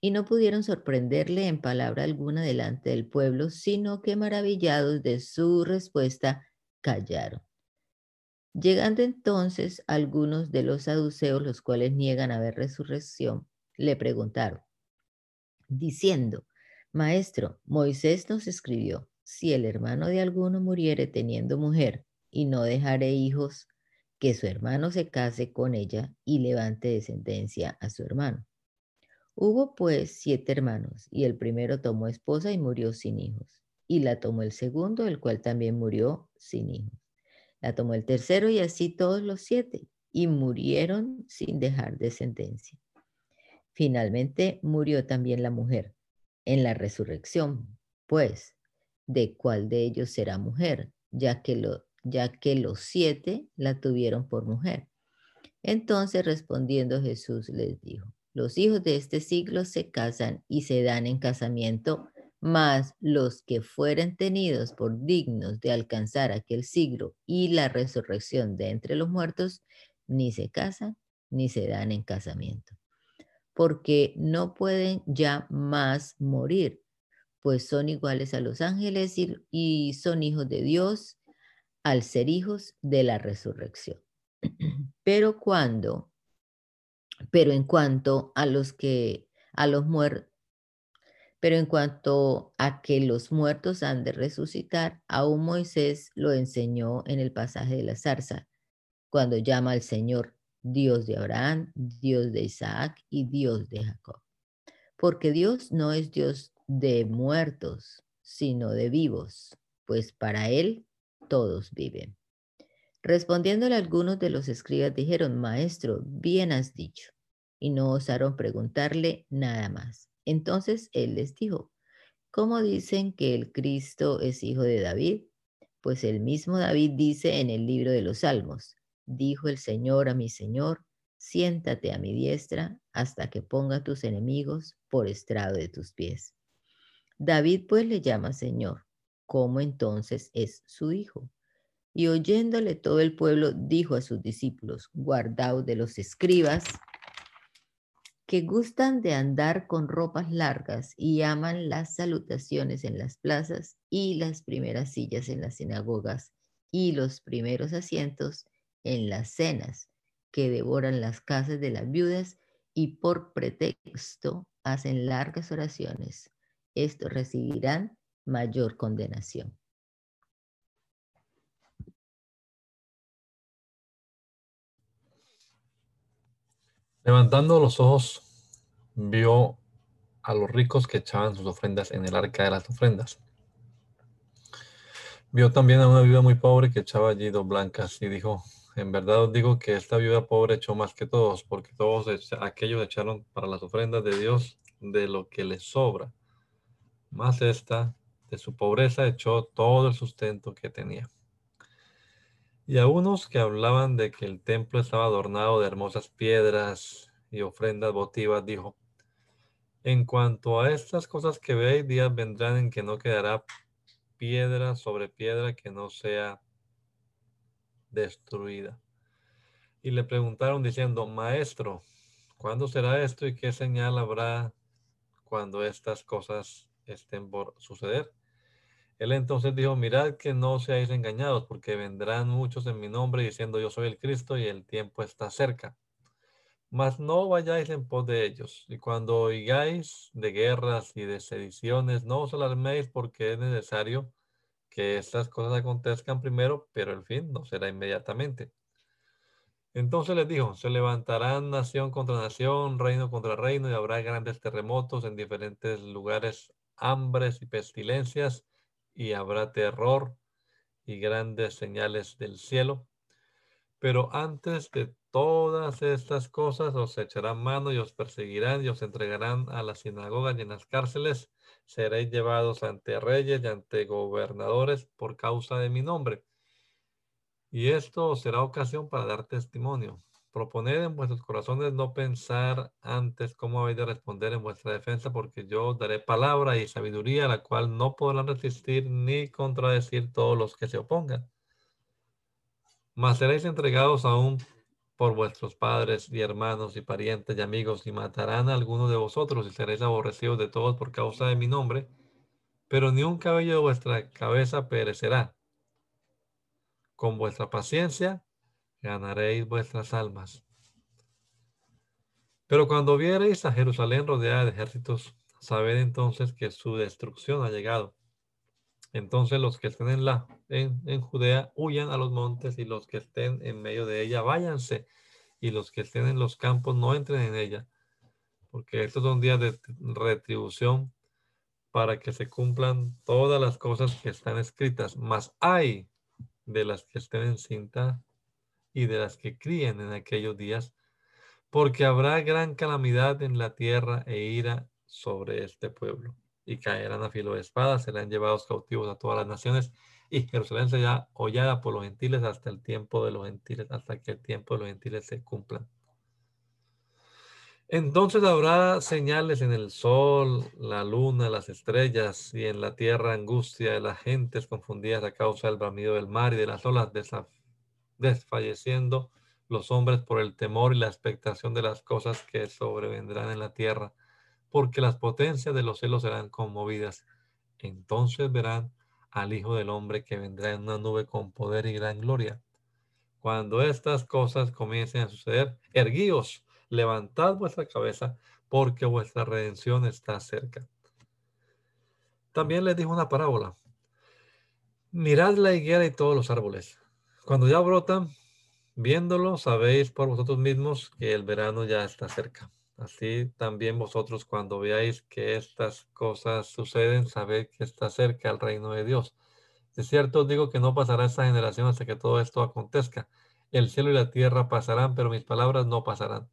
Y no pudieron sorprenderle en palabra alguna delante del pueblo, sino que maravillados de su respuesta, callaron. Llegando entonces algunos de los saduceos, los cuales niegan haber resurrección, le preguntaron, diciendo, Maestro, Moisés nos escribió, si el hermano de alguno muriere teniendo mujer y no dejaré hijos, que su hermano se case con ella y levante descendencia a su hermano. Hubo pues siete hermanos, y el primero tomó esposa y murió sin hijos, y la tomó el segundo, el cual también murió sin hijos. La tomó el tercero y así todos los siete, y murieron sin dejar descendencia. Finalmente murió también la mujer en la resurrección, pues, ¿de cuál de ellos será mujer? Ya que, lo, ya que los siete la tuvieron por mujer. Entonces respondiendo Jesús les dijo, los hijos de este siglo se casan y se dan en casamiento, mas los que fueren tenidos por dignos de alcanzar aquel siglo y la resurrección de entre los muertos, ni se casan ni se dan en casamiento, porque no pueden ya más morir, pues son iguales a los ángeles y, son hijos de Dios al ser hijos de la resurrección. Pero cuando, pero en cuanto a los que, a los muertos, pero en cuanto a que los muertos han de resucitar, aún Moisés lo enseñó en el pasaje de la zarza, cuando llama al Señor Dios de Abraham, Dios de Isaac y Dios de Jacob. Porque Dios no es Dios de muertos, sino de vivos, pues para Él todos viven. Respondiéndole algunos de los escribas dijeron, Maestro, bien has dicho, y no osaron preguntarle nada más. Entonces él les dijo, ¿cómo dicen que el Cristo es hijo de David? Pues el mismo David dice en el libro de los Salmos, dijo el Señor a mi Señor, siéntate a mi diestra hasta que ponga tus enemigos por estrado de tus pies. David pues le llama Señor, ¿cómo entonces es su hijo? Y oyéndole todo el pueblo, dijo a sus discípulos, guardaos de los escribas que gustan de andar con ropas largas y aman las salutaciones en las plazas y las primeras sillas en las sinagogas y los primeros asientos en las cenas, que devoran las casas de las viudas y por pretexto hacen largas oraciones. Estos recibirán mayor condenación. Levantando los ojos, vio a los ricos que echaban sus ofrendas en el arca de las ofrendas. Vio también a una viuda muy pobre que echaba allí dos blancas y dijo, en verdad os digo que esta viuda pobre echó más que todos, porque todos aquellos echaron para las ofrendas de Dios de lo que les sobra. Más esta, de su pobreza, echó todo el sustento que tenía. Y a unos que hablaban de que el templo estaba adornado de hermosas piedras y ofrendas votivas, dijo, en cuanto a estas cosas que veis, días vendrán en que no quedará piedra sobre piedra que no sea destruida. Y le preguntaron diciendo, Maestro, ¿cuándo será esto y qué señal habrá cuando estas cosas estén por suceder? Él entonces dijo, mirad que no seáis engañados, porque vendrán muchos en mi nombre diciendo yo soy el Cristo y el tiempo está cerca. Mas no vayáis en pos de ellos, y cuando oigáis de guerras y de sediciones, no os alarméis porque es necesario que estas cosas acontezcan primero, pero el fin no será inmediatamente. Entonces les dijo, se levantarán nación contra nación, reino contra reino, y habrá grandes terremotos en diferentes lugares, hambres y pestilencias, y habrá terror y grandes señales del cielo. Pero antes de todas estas cosas os echarán mano y os perseguirán y os entregarán a las sinagogas y en las cárceles. Seréis llevados ante reyes y ante gobernadores por causa de mi nombre. Y esto será ocasión para dar testimonio. Proponed en vuestros corazones no pensar antes cómo habéis de responder en vuestra defensa, porque yo daré palabra y sabiduría, la cual no podrán resistir ni contradecir todos los que se opongan. Mas seréis entregados aún por vuestros padres y hermanos y parientes y amigos, y matarán a alguno de vosotros, y seréis aborrecidos de todos por causa de mi nombre, pero ni un cabello de vuestra cabeza perecerá. Con vuestra paciencia ganaréis vuestras almas. Pero cuando viereis a Jerusalén rodeada de ejércitos, sabed entonces que su destrucción ha llegado. Entonces los que estén en, la, en, en, Judea huyan a los montes y los que estén en medio de ella váyanse y los que estén en los campos no entren en ella, porque estos son días de retribución para que se cumplan todas las cosas que están escritas. Mas hay de las que estén en cinta y de las que críen en aquellos días, porque habrá gran calamidad en la tierra e ira sobre este pueblo. Y caerán a filo de espada, serán llevados cautivos a todas las naciones, y Jerusalén será hollada por los gentiles hasta el tiempo de los gentiles, hasta que el tiempo de los gentiles se cumpla. Entonces habrá señales en el sol, la luna, las estrellas y en la tierra angustia de las gentes confundidas a causa del bramido del mar y de las olas desfalleciendo los hombres por el temor y la expectación de las cosas que sobrevendrán en la tierra, porque las potencias de los cielos serán conmovidas. Entonces verán al Hijo del Hombre que vendrá en una nube con poder y gran gloria. Cuando estas cosas comiencen a suceder, erguíos levantad vuestra cabeza, porque vuestra redención está cerca. También les dijo una parábola. Mirad la higuera y todos los árboles. Cuando ya brotan, viéndolo, sabéis por vosotros mismos que el verano ya está cerca. Así también vosotros cuando veáis que estas cosas suceden, sabéis que está cerca el reino de Dios. De cierto os digo que no pasará esta generación hasta que todo esto acontezca. El cielo y la tierra pasarán, pero mis palabras no pasarán.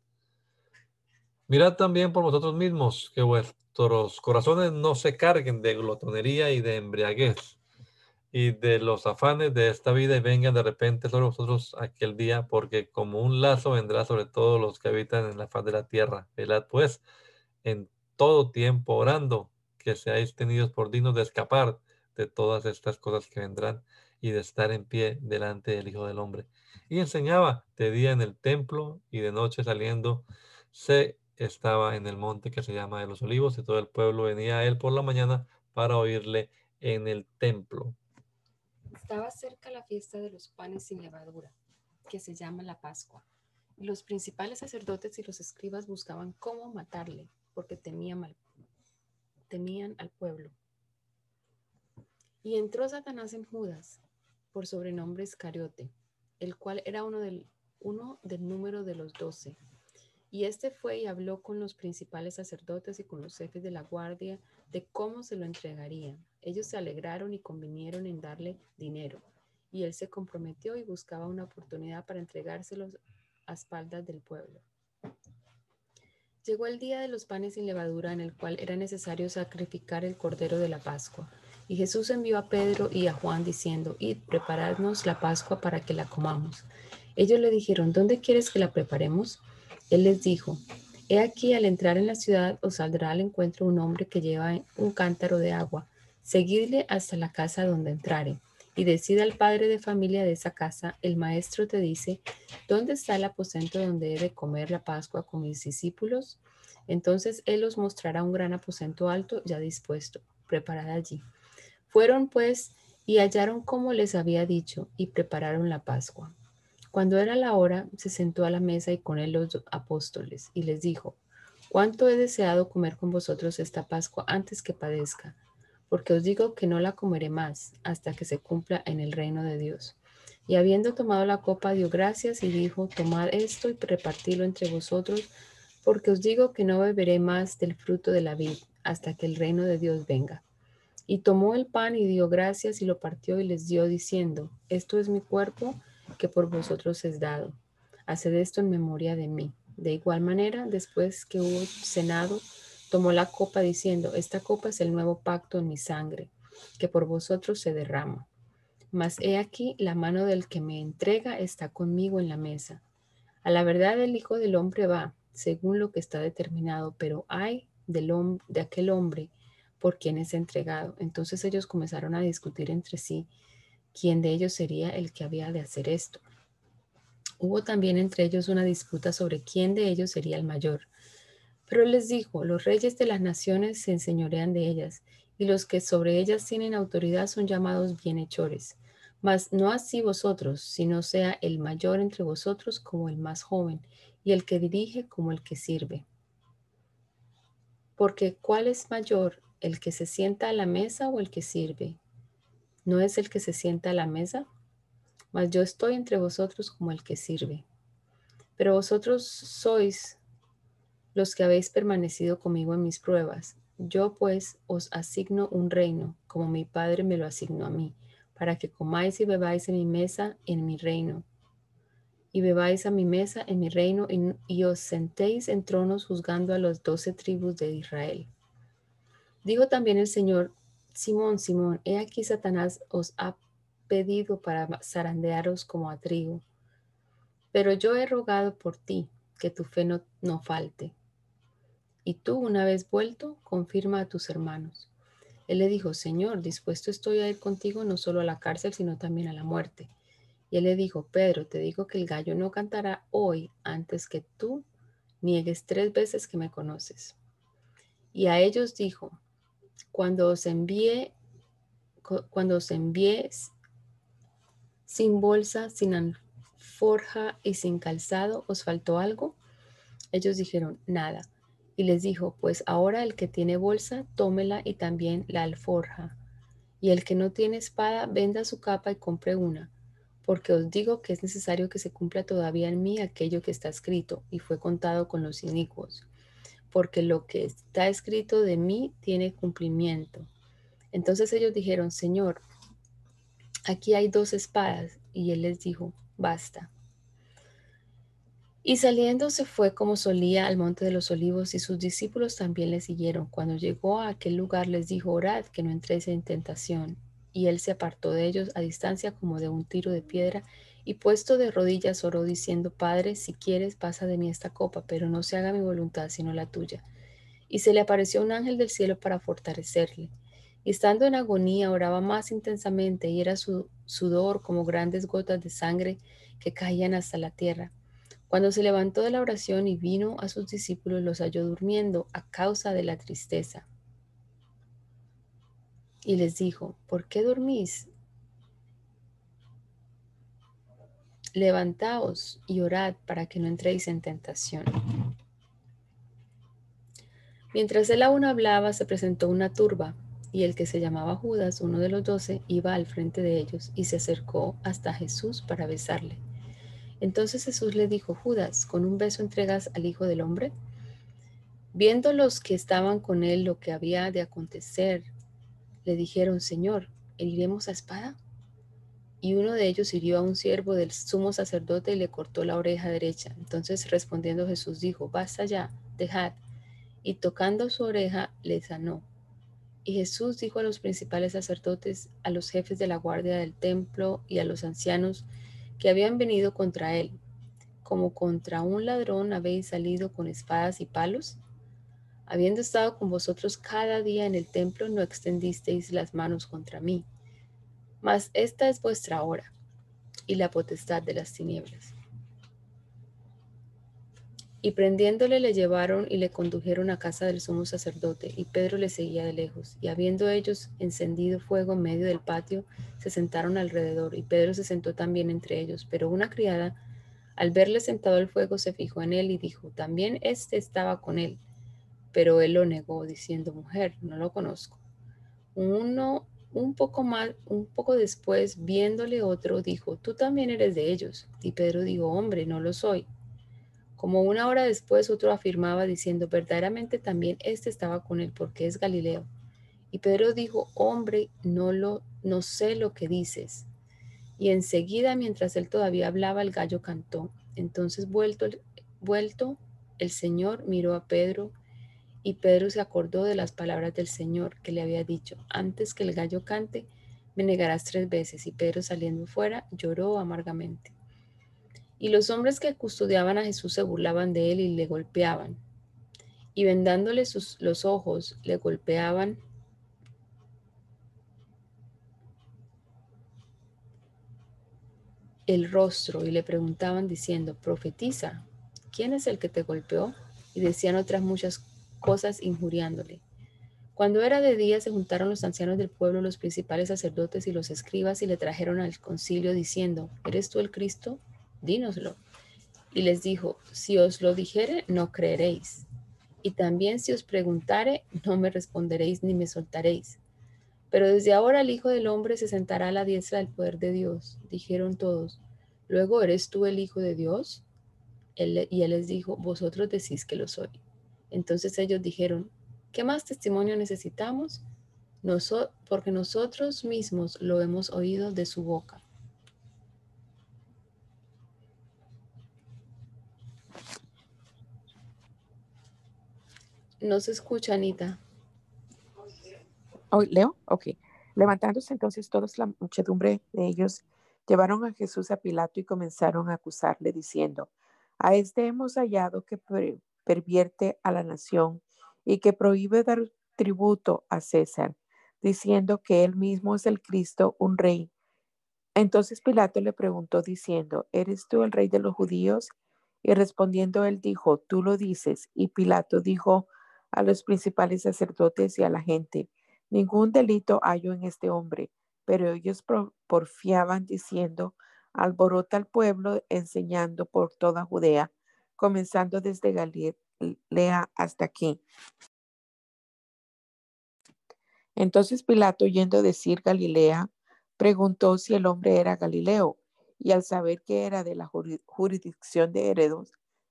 Mirad también por vosotros mismos que vuestros corazones no se carguen de glotonería y de embriaguez y de los afanes de esta vida y vengan de repente sobre vosotros aquel día, porque como un lazo vendrá sobre todos los que habitan en la faz de la tierra. Velad pues en todo tiempo orando que seáis tenidos por dignos de escapar de todas estas cosas que vendrán y de estar en pie delante del Hijo del Hombre. Y enseñaba de día en el templo y de noche saliendo se estaba en el monte que se llama de los olivos y todo el pueblo venía a él por la mañana para oírle en el templo. Estaba cerca la fiesta de los panes sin levadura, que se llama la Pascua. los principales sacerdotes y los escribas buscaban cómo matarle, porque temían al, temían al pueblo. Y entró Satanás en Judas, por sobrenombre Iscariote, el cual era uno del, uno del número de los doce. Y este fue y habló con los principales sacerdotes y con los jefes de la guardia de cómo se lo entregarían. Ellos se alegraron y convinieron en darle dinero. Y él se comprometió y buscaba una oportunidad para entregárselos a espaldas del pueblo. Llegó el día de los panes sin levadura en el cual era necesario sacrificar el cordero de la Pascua. Y Jesús envió a Pedro y a Juan diciendo, Id, preparadnos la Pascua para que la comamos. Ellos le dijeron, ¿dónde quieres que la preparemos? Él les dijo, He aquí, al entrar en la ciudad os saldrá al encuentro un hombre que lleva un cántaro de agua. Seguidle hasta la casa donde entrare. Y decida al padre de familia de esa casa, el maestro te dice, ¿dónde está el aposento donde he de comer la Pascua con mis discípulos? Entonces él os mostrará un gran aposento alto ya dispuesto. Preparad allí. Fueron pues y hallaron como les había dicho y prepararon la Pascua. Cuando era la hora, se sentó a la mesa y con él los apóstoles y les dijo, cuánto he deseado comer con vosotros esta Pascua antes que padezca, porque os digo que no la comeré más hasta que se cumpla en el reino de Dios. Y habiendo tomado la copa, dio gracias y dijo, tomad esto y repartidlo entre vosotros, porque os digo que no beberé más del fruto de la vid hasta que el reino de Dios venga. Y tomó el pan y dio gracias y lo partió y les dio diciendo, esto es mi cuerpo que por vosotros es dado. Haced esto en memoria de mí. De igual manera, después que hubo cenado, tomó la copa diciendo, esta copa es el nuevo pacto en mi sangre, que por vosotros se derrama. Mas he aquí, la mano del que me entrega está conmigo en la mesa. A la verdad el Hijo del Hombre va, según lo que está determinado, pero hay de aquel hombre por quien es entregado. Entonces ellos comenzaron a discutir entre sí quién de ellos sería el que había de hacer esto. Hubo también entre ellos una disputa sobre quién de ellos sería el mayor. Pero les dijo, los reyes de las naciones se enseñorean de ellas, y los que sobre ellas tienen autoridad son llamados bienhechores. Mas no así vosotros, sino sea el mayor entre vosotros como el más joven, y el que dirige como el que sirve. Porque ¿cuál es mayor, el que se sienta a la mesa o el que sirve? ¿No es el que se sienta a la mesa? Mas yo estoy entre vosotros como el que sirve. Pero vosotros sois los que habéis permanecido conmigo en mis pruebas. Yo pues os asigno un reino, como mi Padre me lo asignó a mí, para que comáis y bebáis en mi mesa en mi reino. y bebáis a mi mesa en mi reino y, os sentéis en tronos juzgando a las doce tribus de Israel. Dijo también el Señor, Simón, Simón, he aquí Satanás os ha pedido para zarandearos como a trigo, pero yo he rogado por ti que tu fe no falte. Y tú, una vez vuelto, confirma a tus hermanos. Él le dijo, Señor, dispuesto estoy a ir contigo no solo a la cárcel, sino también a la muerte. Y él le dijo, Pedro, te digo que el gallo no cantará hoy antes que tú niegues tres veces que me conoces. Y a ellos dijo, cuando os envíe, cuando os envíes sin bolsa, sin alforja y sin calzado, ¿os faltó algo? Ellos dijeron, nada. Y les dijo, pues ahora el que tiene bolsa, tómela y también la alforja. Y el que no tiene espada, venda su capa y compre una. Porque os digo que es necesario que se cumpla todavía en mí aquello que está escrito y fue contado con los inicuos. Porque lo que está escrito de mí tiene cumplimiento. Entonces ellos dijeron, Señor, aquí hay dos espadas. Y él les dijo, basta. Y saliendo se fue como solía al monte de los olivos y sus discípulos también le siguieron. Cuando llegó a aquel lugar les dijo, orad que no entréis en tentación. Y él se apartó de ellos a distancia como de un tiro de piedra y puesto de rodillas oró diciendo, Padre, si quieres pasa de mí esta copa, pero no se haga mi voluntad sino la tuya. Y se le apareció un ángel del cielo para fortalecerle. Y estando en agonía oraba más intensamente y era su sudor como grandes gotas de sangre que caían hasta la tierra. Cuando se levantó de la oración y vino a sus discípulos, los halló durmiendo a causa de la tristeza. Y les dijo, ¿por qué dormís? Levantaos y orad para que no entréis en tentación. Mientras él aún hablaba, se presentó una turba, y el que se llamaba Judas, uno de los doce, iba al frente de ellos y se acercó hasta Jesús para besarle. Entonces Jesús le dijo, Judas, ¿con un beso entregas al Hijo del Hombre? Viendo los que estaban con él lo que había de acontecer, le dijeron, Señor, ¿heriremos a espada? Y uno de ellos hirió a un siervo del sumo sacerdote y le cortó la oreja derecha. Entonces respondiendo Jesús dijo, basta ya, dejad. Y tocando su oreja le sanó. Y Jesús dijo a los principales sacerdotes, a los jefes de la guardia del templo y a los ancianos, que habían venido contra él. Como contra un ladrón habéis salido con espadas y palos. Habiendo estado con vosotros cada día en el templo, no extendisteis las manos contra mí. Mas esta es vuestra hora y la potestad de las tinieblas. Y prendiéndole le llevaron y le condujeron a casa del sumo sacerdote, y Pedro le seguía de lejos. Y habiendo ellos encendido fuego en medio del patio, se sentaron alrededor, y Pedro se sentó también entre ellos. Pero una criada, al verle sentado al fuego, se fijó en él y dijo, también éste estaba con él. Pero él lo negó, diciendo, mujer, no lo conozco. Uno, un poco más, un poco después, viéndole otro, dijo, tú también eres de ellos. Y Pedro dijo, hombre, no lo soy. Como una hora después otro afirmaba diciendo, verdaderamente también éste estaba con él porque es Galileo. Y Pedro dijo, hombre, no, lo, no sé lo que dices. Y enseguida, mientras él todavía hablaba, el gallo cantó. Entonces, vuelto, vuelto, el Señor miró a Pedro y Pedro se acordó de las palabras del Señor que le había dicho, antes que el gallo cante, me negarás tres veces. Y Pedro saliendo fuera lloró amargamente. Y los hombres que custodiaban a Jesús se burlaban de él y le golpeaban. Y vendándole sus, los ojos, le golpeaban el rostro y le preguntaban diciendo, profetiza, ¿quién es el que te golpeó? Y decían otras muchas cosas injuriándole. Cuando era de día se juntaron los ancianos del pueblo, los principales sacerdotes y los escribas y le trajeron al concilio diciendo, ¿eres tú el Cristo? Dínoslo. Y les dijo, si os lo dijere, no creeréis. Y también si os preguntare, no me responderéis ni me soltaréis. Pero desde ahora el Hijo del Hombre se sentará a la diestra del poder de Dios. Dijeron todos, luego eres tú el Hijo de Dios. y él les dijo, vosotros decís que lo soy. Entonces ellos dijeron, ¿qué más testimonio necesitamos? porque nosotros mismos lo hemos oído de su boca. No se escucha, Anita. Oh, ¿Leo? Ok. Levantándose entonces toda la muchedumbre de ellos, llevaron a Jesús a Pilato y comenzaron a acusarle diciendo, a este hemos hallado que pervierte a la nación y que prohíbe dar tributo a César, diciendo que él mismo es el Cristo, un rey. Entonces Pilato le preguntó diciendo, ¿eres tú el rey de los judíos? Y respondiendo él dijo, tú lo dices. Y Pilato dijo a los principales sacerdotes y a la gente, ningún delito hallo en este hombre. Pero ellos porfiaban diciendo, alborota al pueblo enseñando por toda Judea, comenzando desde Galilea hasta aquí. Entonces Pilato, oyendo decir Galilea, preguntó si el hombre era Galileo, y al saber que era de la jurisdicción de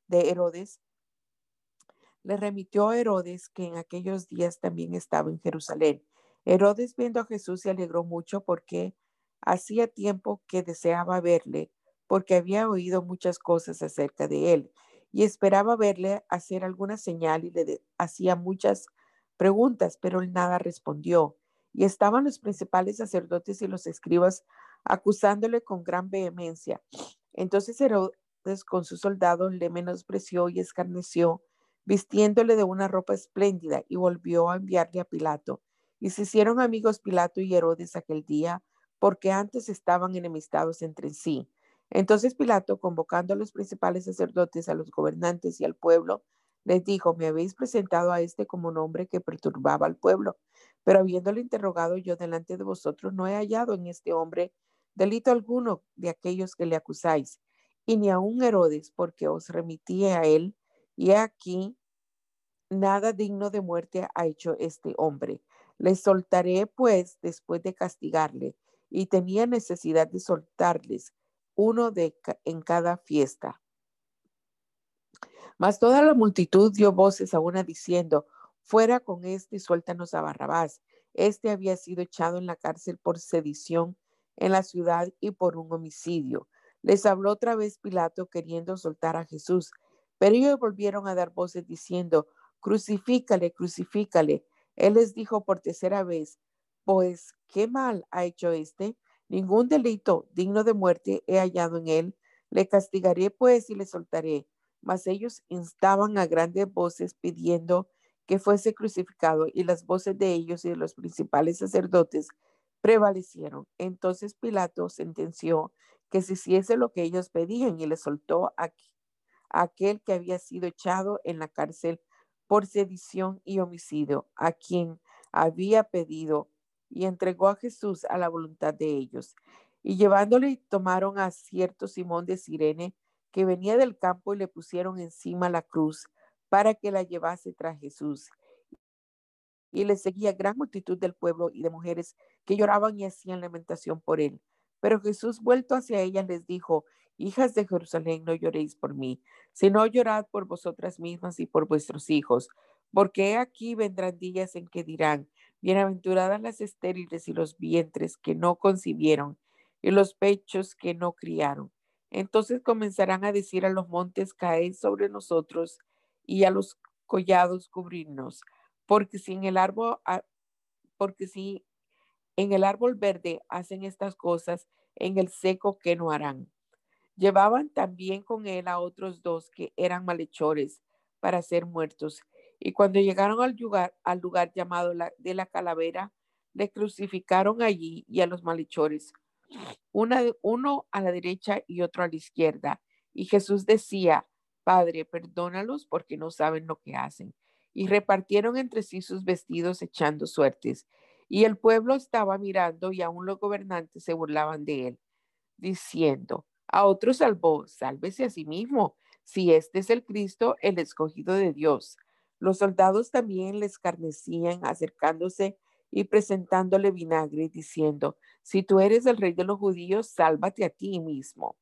de Herodes, le remitió a Herodes, que en aquellos días también estaba en Jerusalén. Herodes, viendo a Jesús, se alegró mucho porque hacía tiempo que deseaba verle, porque había oído muchas cosas acerca de él, y esperaba verle hacer alguna señal y le hacía muchas preguntas, pero él nada respondió. Y estaban los principales sacerdotes y los escribas acusándole con gran vehemencia. Entonces Herodes con sus soldados le menospreció y escarneció, vistiéndole de una ropa espléndida, y volvió a enviarle a Pilato. Y se hicieron amigos Pilato y Herodes aquel día, porque antes estaban enemistados entre sí. Entonces Pilato, convocando a los principales sacerdotes, a los gobernantes y al pueblo, les dijo, me habéis presentado a este como un hombre que perturbaba al pueblo, pero habiéndole interrogado yo delante de vosotros, no he hallado en este hombre delito alguno de aquellos que le acusáis, y ni aun Herodes, porque os remití a él, y aquí nada digno de muerte ha hecho este hombre. Le soltaré, pues, después de castigarle, y tenía necesidad de soltarles uno de en cada fiesta. Mas toda la multitud dio voces a una diciendo, fuera con este y suéltanos a Barrabás. Este había sido echado en la cárcel por sedición en la ciudad y por un homicidio. Les habló otra vez Pilato queriendo soltar a Jesús, pero ellos volvieron a dar voces diciendo, crucifícale, crucifícale. Él les dijo por tercera vez, pues, ¿qué mal ha hecho este? Ningún delito digno de muerte he hallado en él. Le castigaré pues y le soltaré. Mas ellos instaban a grandes voces pidiendo que fuese crucificado y las voces de ellos y de los principales sacerdotes prevalecieron. Entonces Pilato sentenció que se hiciese lo que ellos pedían y le soltó a, aquel que había sido echado en la cárcel por sedición y homicidio, a quien había pedido y entregó a Jesús a la voluntad de ellos. Y llevándole tomaron a cierto Simón de Sirene que venía del campo y le pusieron encima la cruz para que la llevase tras Jesús. Y le seguía gran multitud del pueblo y de mujeres que lloraban y hacían lamentación por él. Pero Jesús, vuelto hacia ellas, les dijo, Hijas de Jerusalén, no lloréis por mí, sino llorad por vosotras mismas y por vuestros hijos, porque aquí vendrán días en que dirán, Bienaventuradas las estériles y los vientres que no concibieron y los pechos que no criaron. Entonces comenzarán a decir a los montes, caed sobre nosotros y a los collados cubrirnos, porque si en el árbol, porque si en el árbol verde hacen estas cosas, en el seco que no harán. Llevaban también con él a otros dos que eran malhechores para ser muertos y cuando llegaron al lugar, al lugar llamado la, de la calavera, le crucificaron allí y a los malhechores, uno a la derecha y otro a la izquierda. Y Jesús decía, Padre, perdónalos porque no saben lo que hacen. Y repartieron entre sí sus vestidos echando suertes. Y el pueblo estaba mirando y aún los gobernantes se burlaban de él, diciendo, a otro salvó, sálvese a sí mismo, si este es el Cristo, el escogido de Dios. Los soldados también le escarnecían acercándose y presentándole vinagre, diciendo, si tú eres el rey de los judíos, sálvate a ti mismo.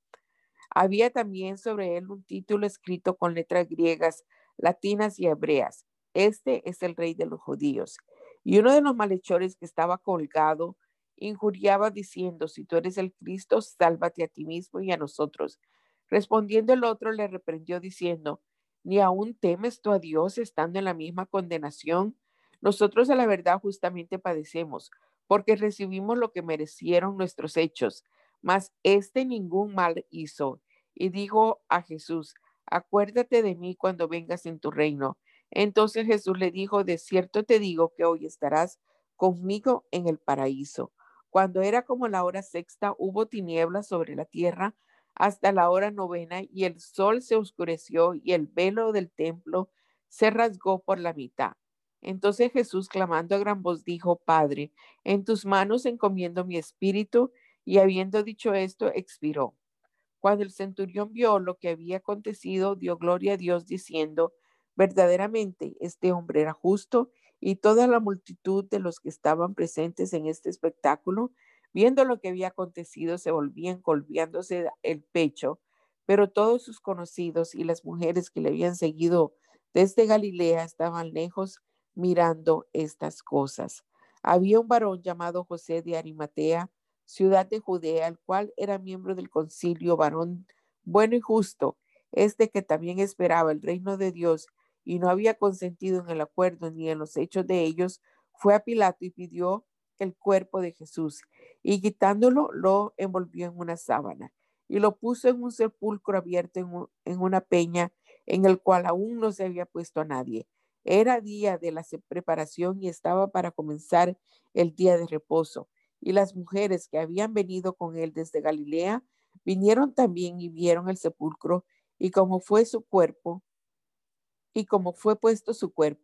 Había también sobre él un título escrito con letras griegas, latinas y hebreas. Este es el rey de los judíos. Y uno de los malhechores que estaba colgado injuriaba diciendo, si tú eres el Cristo, sálvate a ti mismo y a nosotros. Respondiendo el otro le reprendió diciendo, ¿Ni aún temes tú a Dios estando en la misma condenación? Nosotros a la verdad justamente padecemos, porque recibimos lo que merecieron nuestros hechos, mas este ningún mal hizo. Y dijo a Jesús, acuérdate de mí cuando vengas en tu reino. Entonces Jesús le dijo, de cierto te digo que hoy estarás conmigo en el paraíso. Cuando era como la hora sexta, hubo tinieblas sobre la tierra hasta la hora novena y el sol se oscureció y el velo del templo se rasgó por la mitad. Entonces Jesús, clamando a gran voz, dijo, Padre, en tus manos encomiendo mi espíritu, y habiendo dicho esto, expiró. Cuando el centurión vio lo que había acontecido, dio gloria a Dios, diciendo, verdaderamente este hombre era justo, y toda la multitud de los que estaban presentes en este espectáculo, viendo lo que había acontecido, se volvían golpeándose el pecho, pero todos sus conocidos y las mujeres que le habían seguido desde Galilea estaban lejos mirando estas cosas. Había un varón llamado José de Arimatea, ciudad de Judea, el cual era miembro del concilio, varón bueno y justo, este que también esperaba el reino de Dios y no había consentido en el acuerdo ni en los hechos de ellos, fue a Pilato y pidió el cuerpo de Jesús y quitándolo lo envolvió en una sábana y lo puso en un sepulcro abierto en, en una peña en el cual aún no se había puesto a nadie. Era día de la preparación y estaba para comenzar el día de reposo. Y las mujeres que habían venido con él desde Galilea vinieron también y vieron el sepulcro y como fue su cuerpo y como fue puesto su cuerpo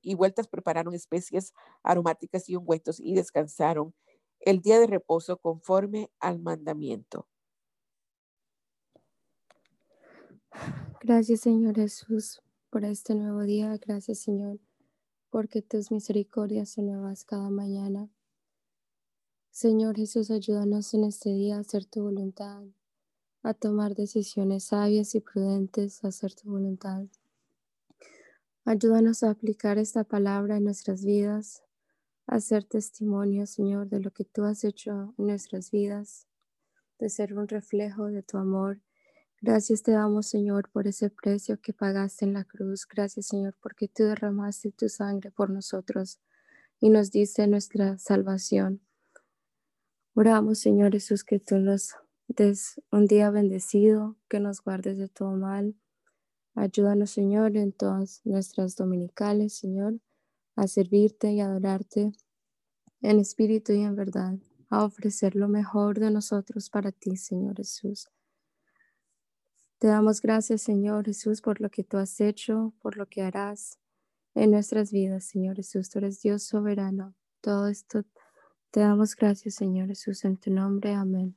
y vueltas prepararon especias aromáticas y ungüentos y descansaron el día de reposo conforme al mandamiento. Gracias Señor Jesús por este nuevo día. Gracias, Señor, porque tus misericordias son nuevas cada mañana. Señor Jesús, ayúdanos en este día a hacer tu voluntad, a tomar decisiones sabias y prudentes, a hacer tu voluntad. Ayúdanos a aplicar esta palabra en nuestras vidas, a hacer testimonio, Señor, de lo que tú has hecho en nuestras vidas, de ser un reflejo de tu amor Gracias te damos, Señor, por ese precio que pagaste en la cruz. Gracias, Señor, porque tú derramaste tu sangre por nosotros y nos diste nuestra salvación. Oramos, Señor Jesús, que tú nos des un día bendecido, que nos guardes de todo mal. Ayúdanos, Señor, en todas nuestras dominicales, Señor, a servirte y adorarte en espíritu y en verdad, a ofrecer lo mejor de nosotros para ti, Señor Jesús. Te damos gracias, Señor Jesús, por lo que tú has hecho, por lo que harás en nuestras vidas, Señor Jesús. Tú eres Dios soberano. Todo esto te damos gracias, Señor Jesús, en tu nombre. Amén.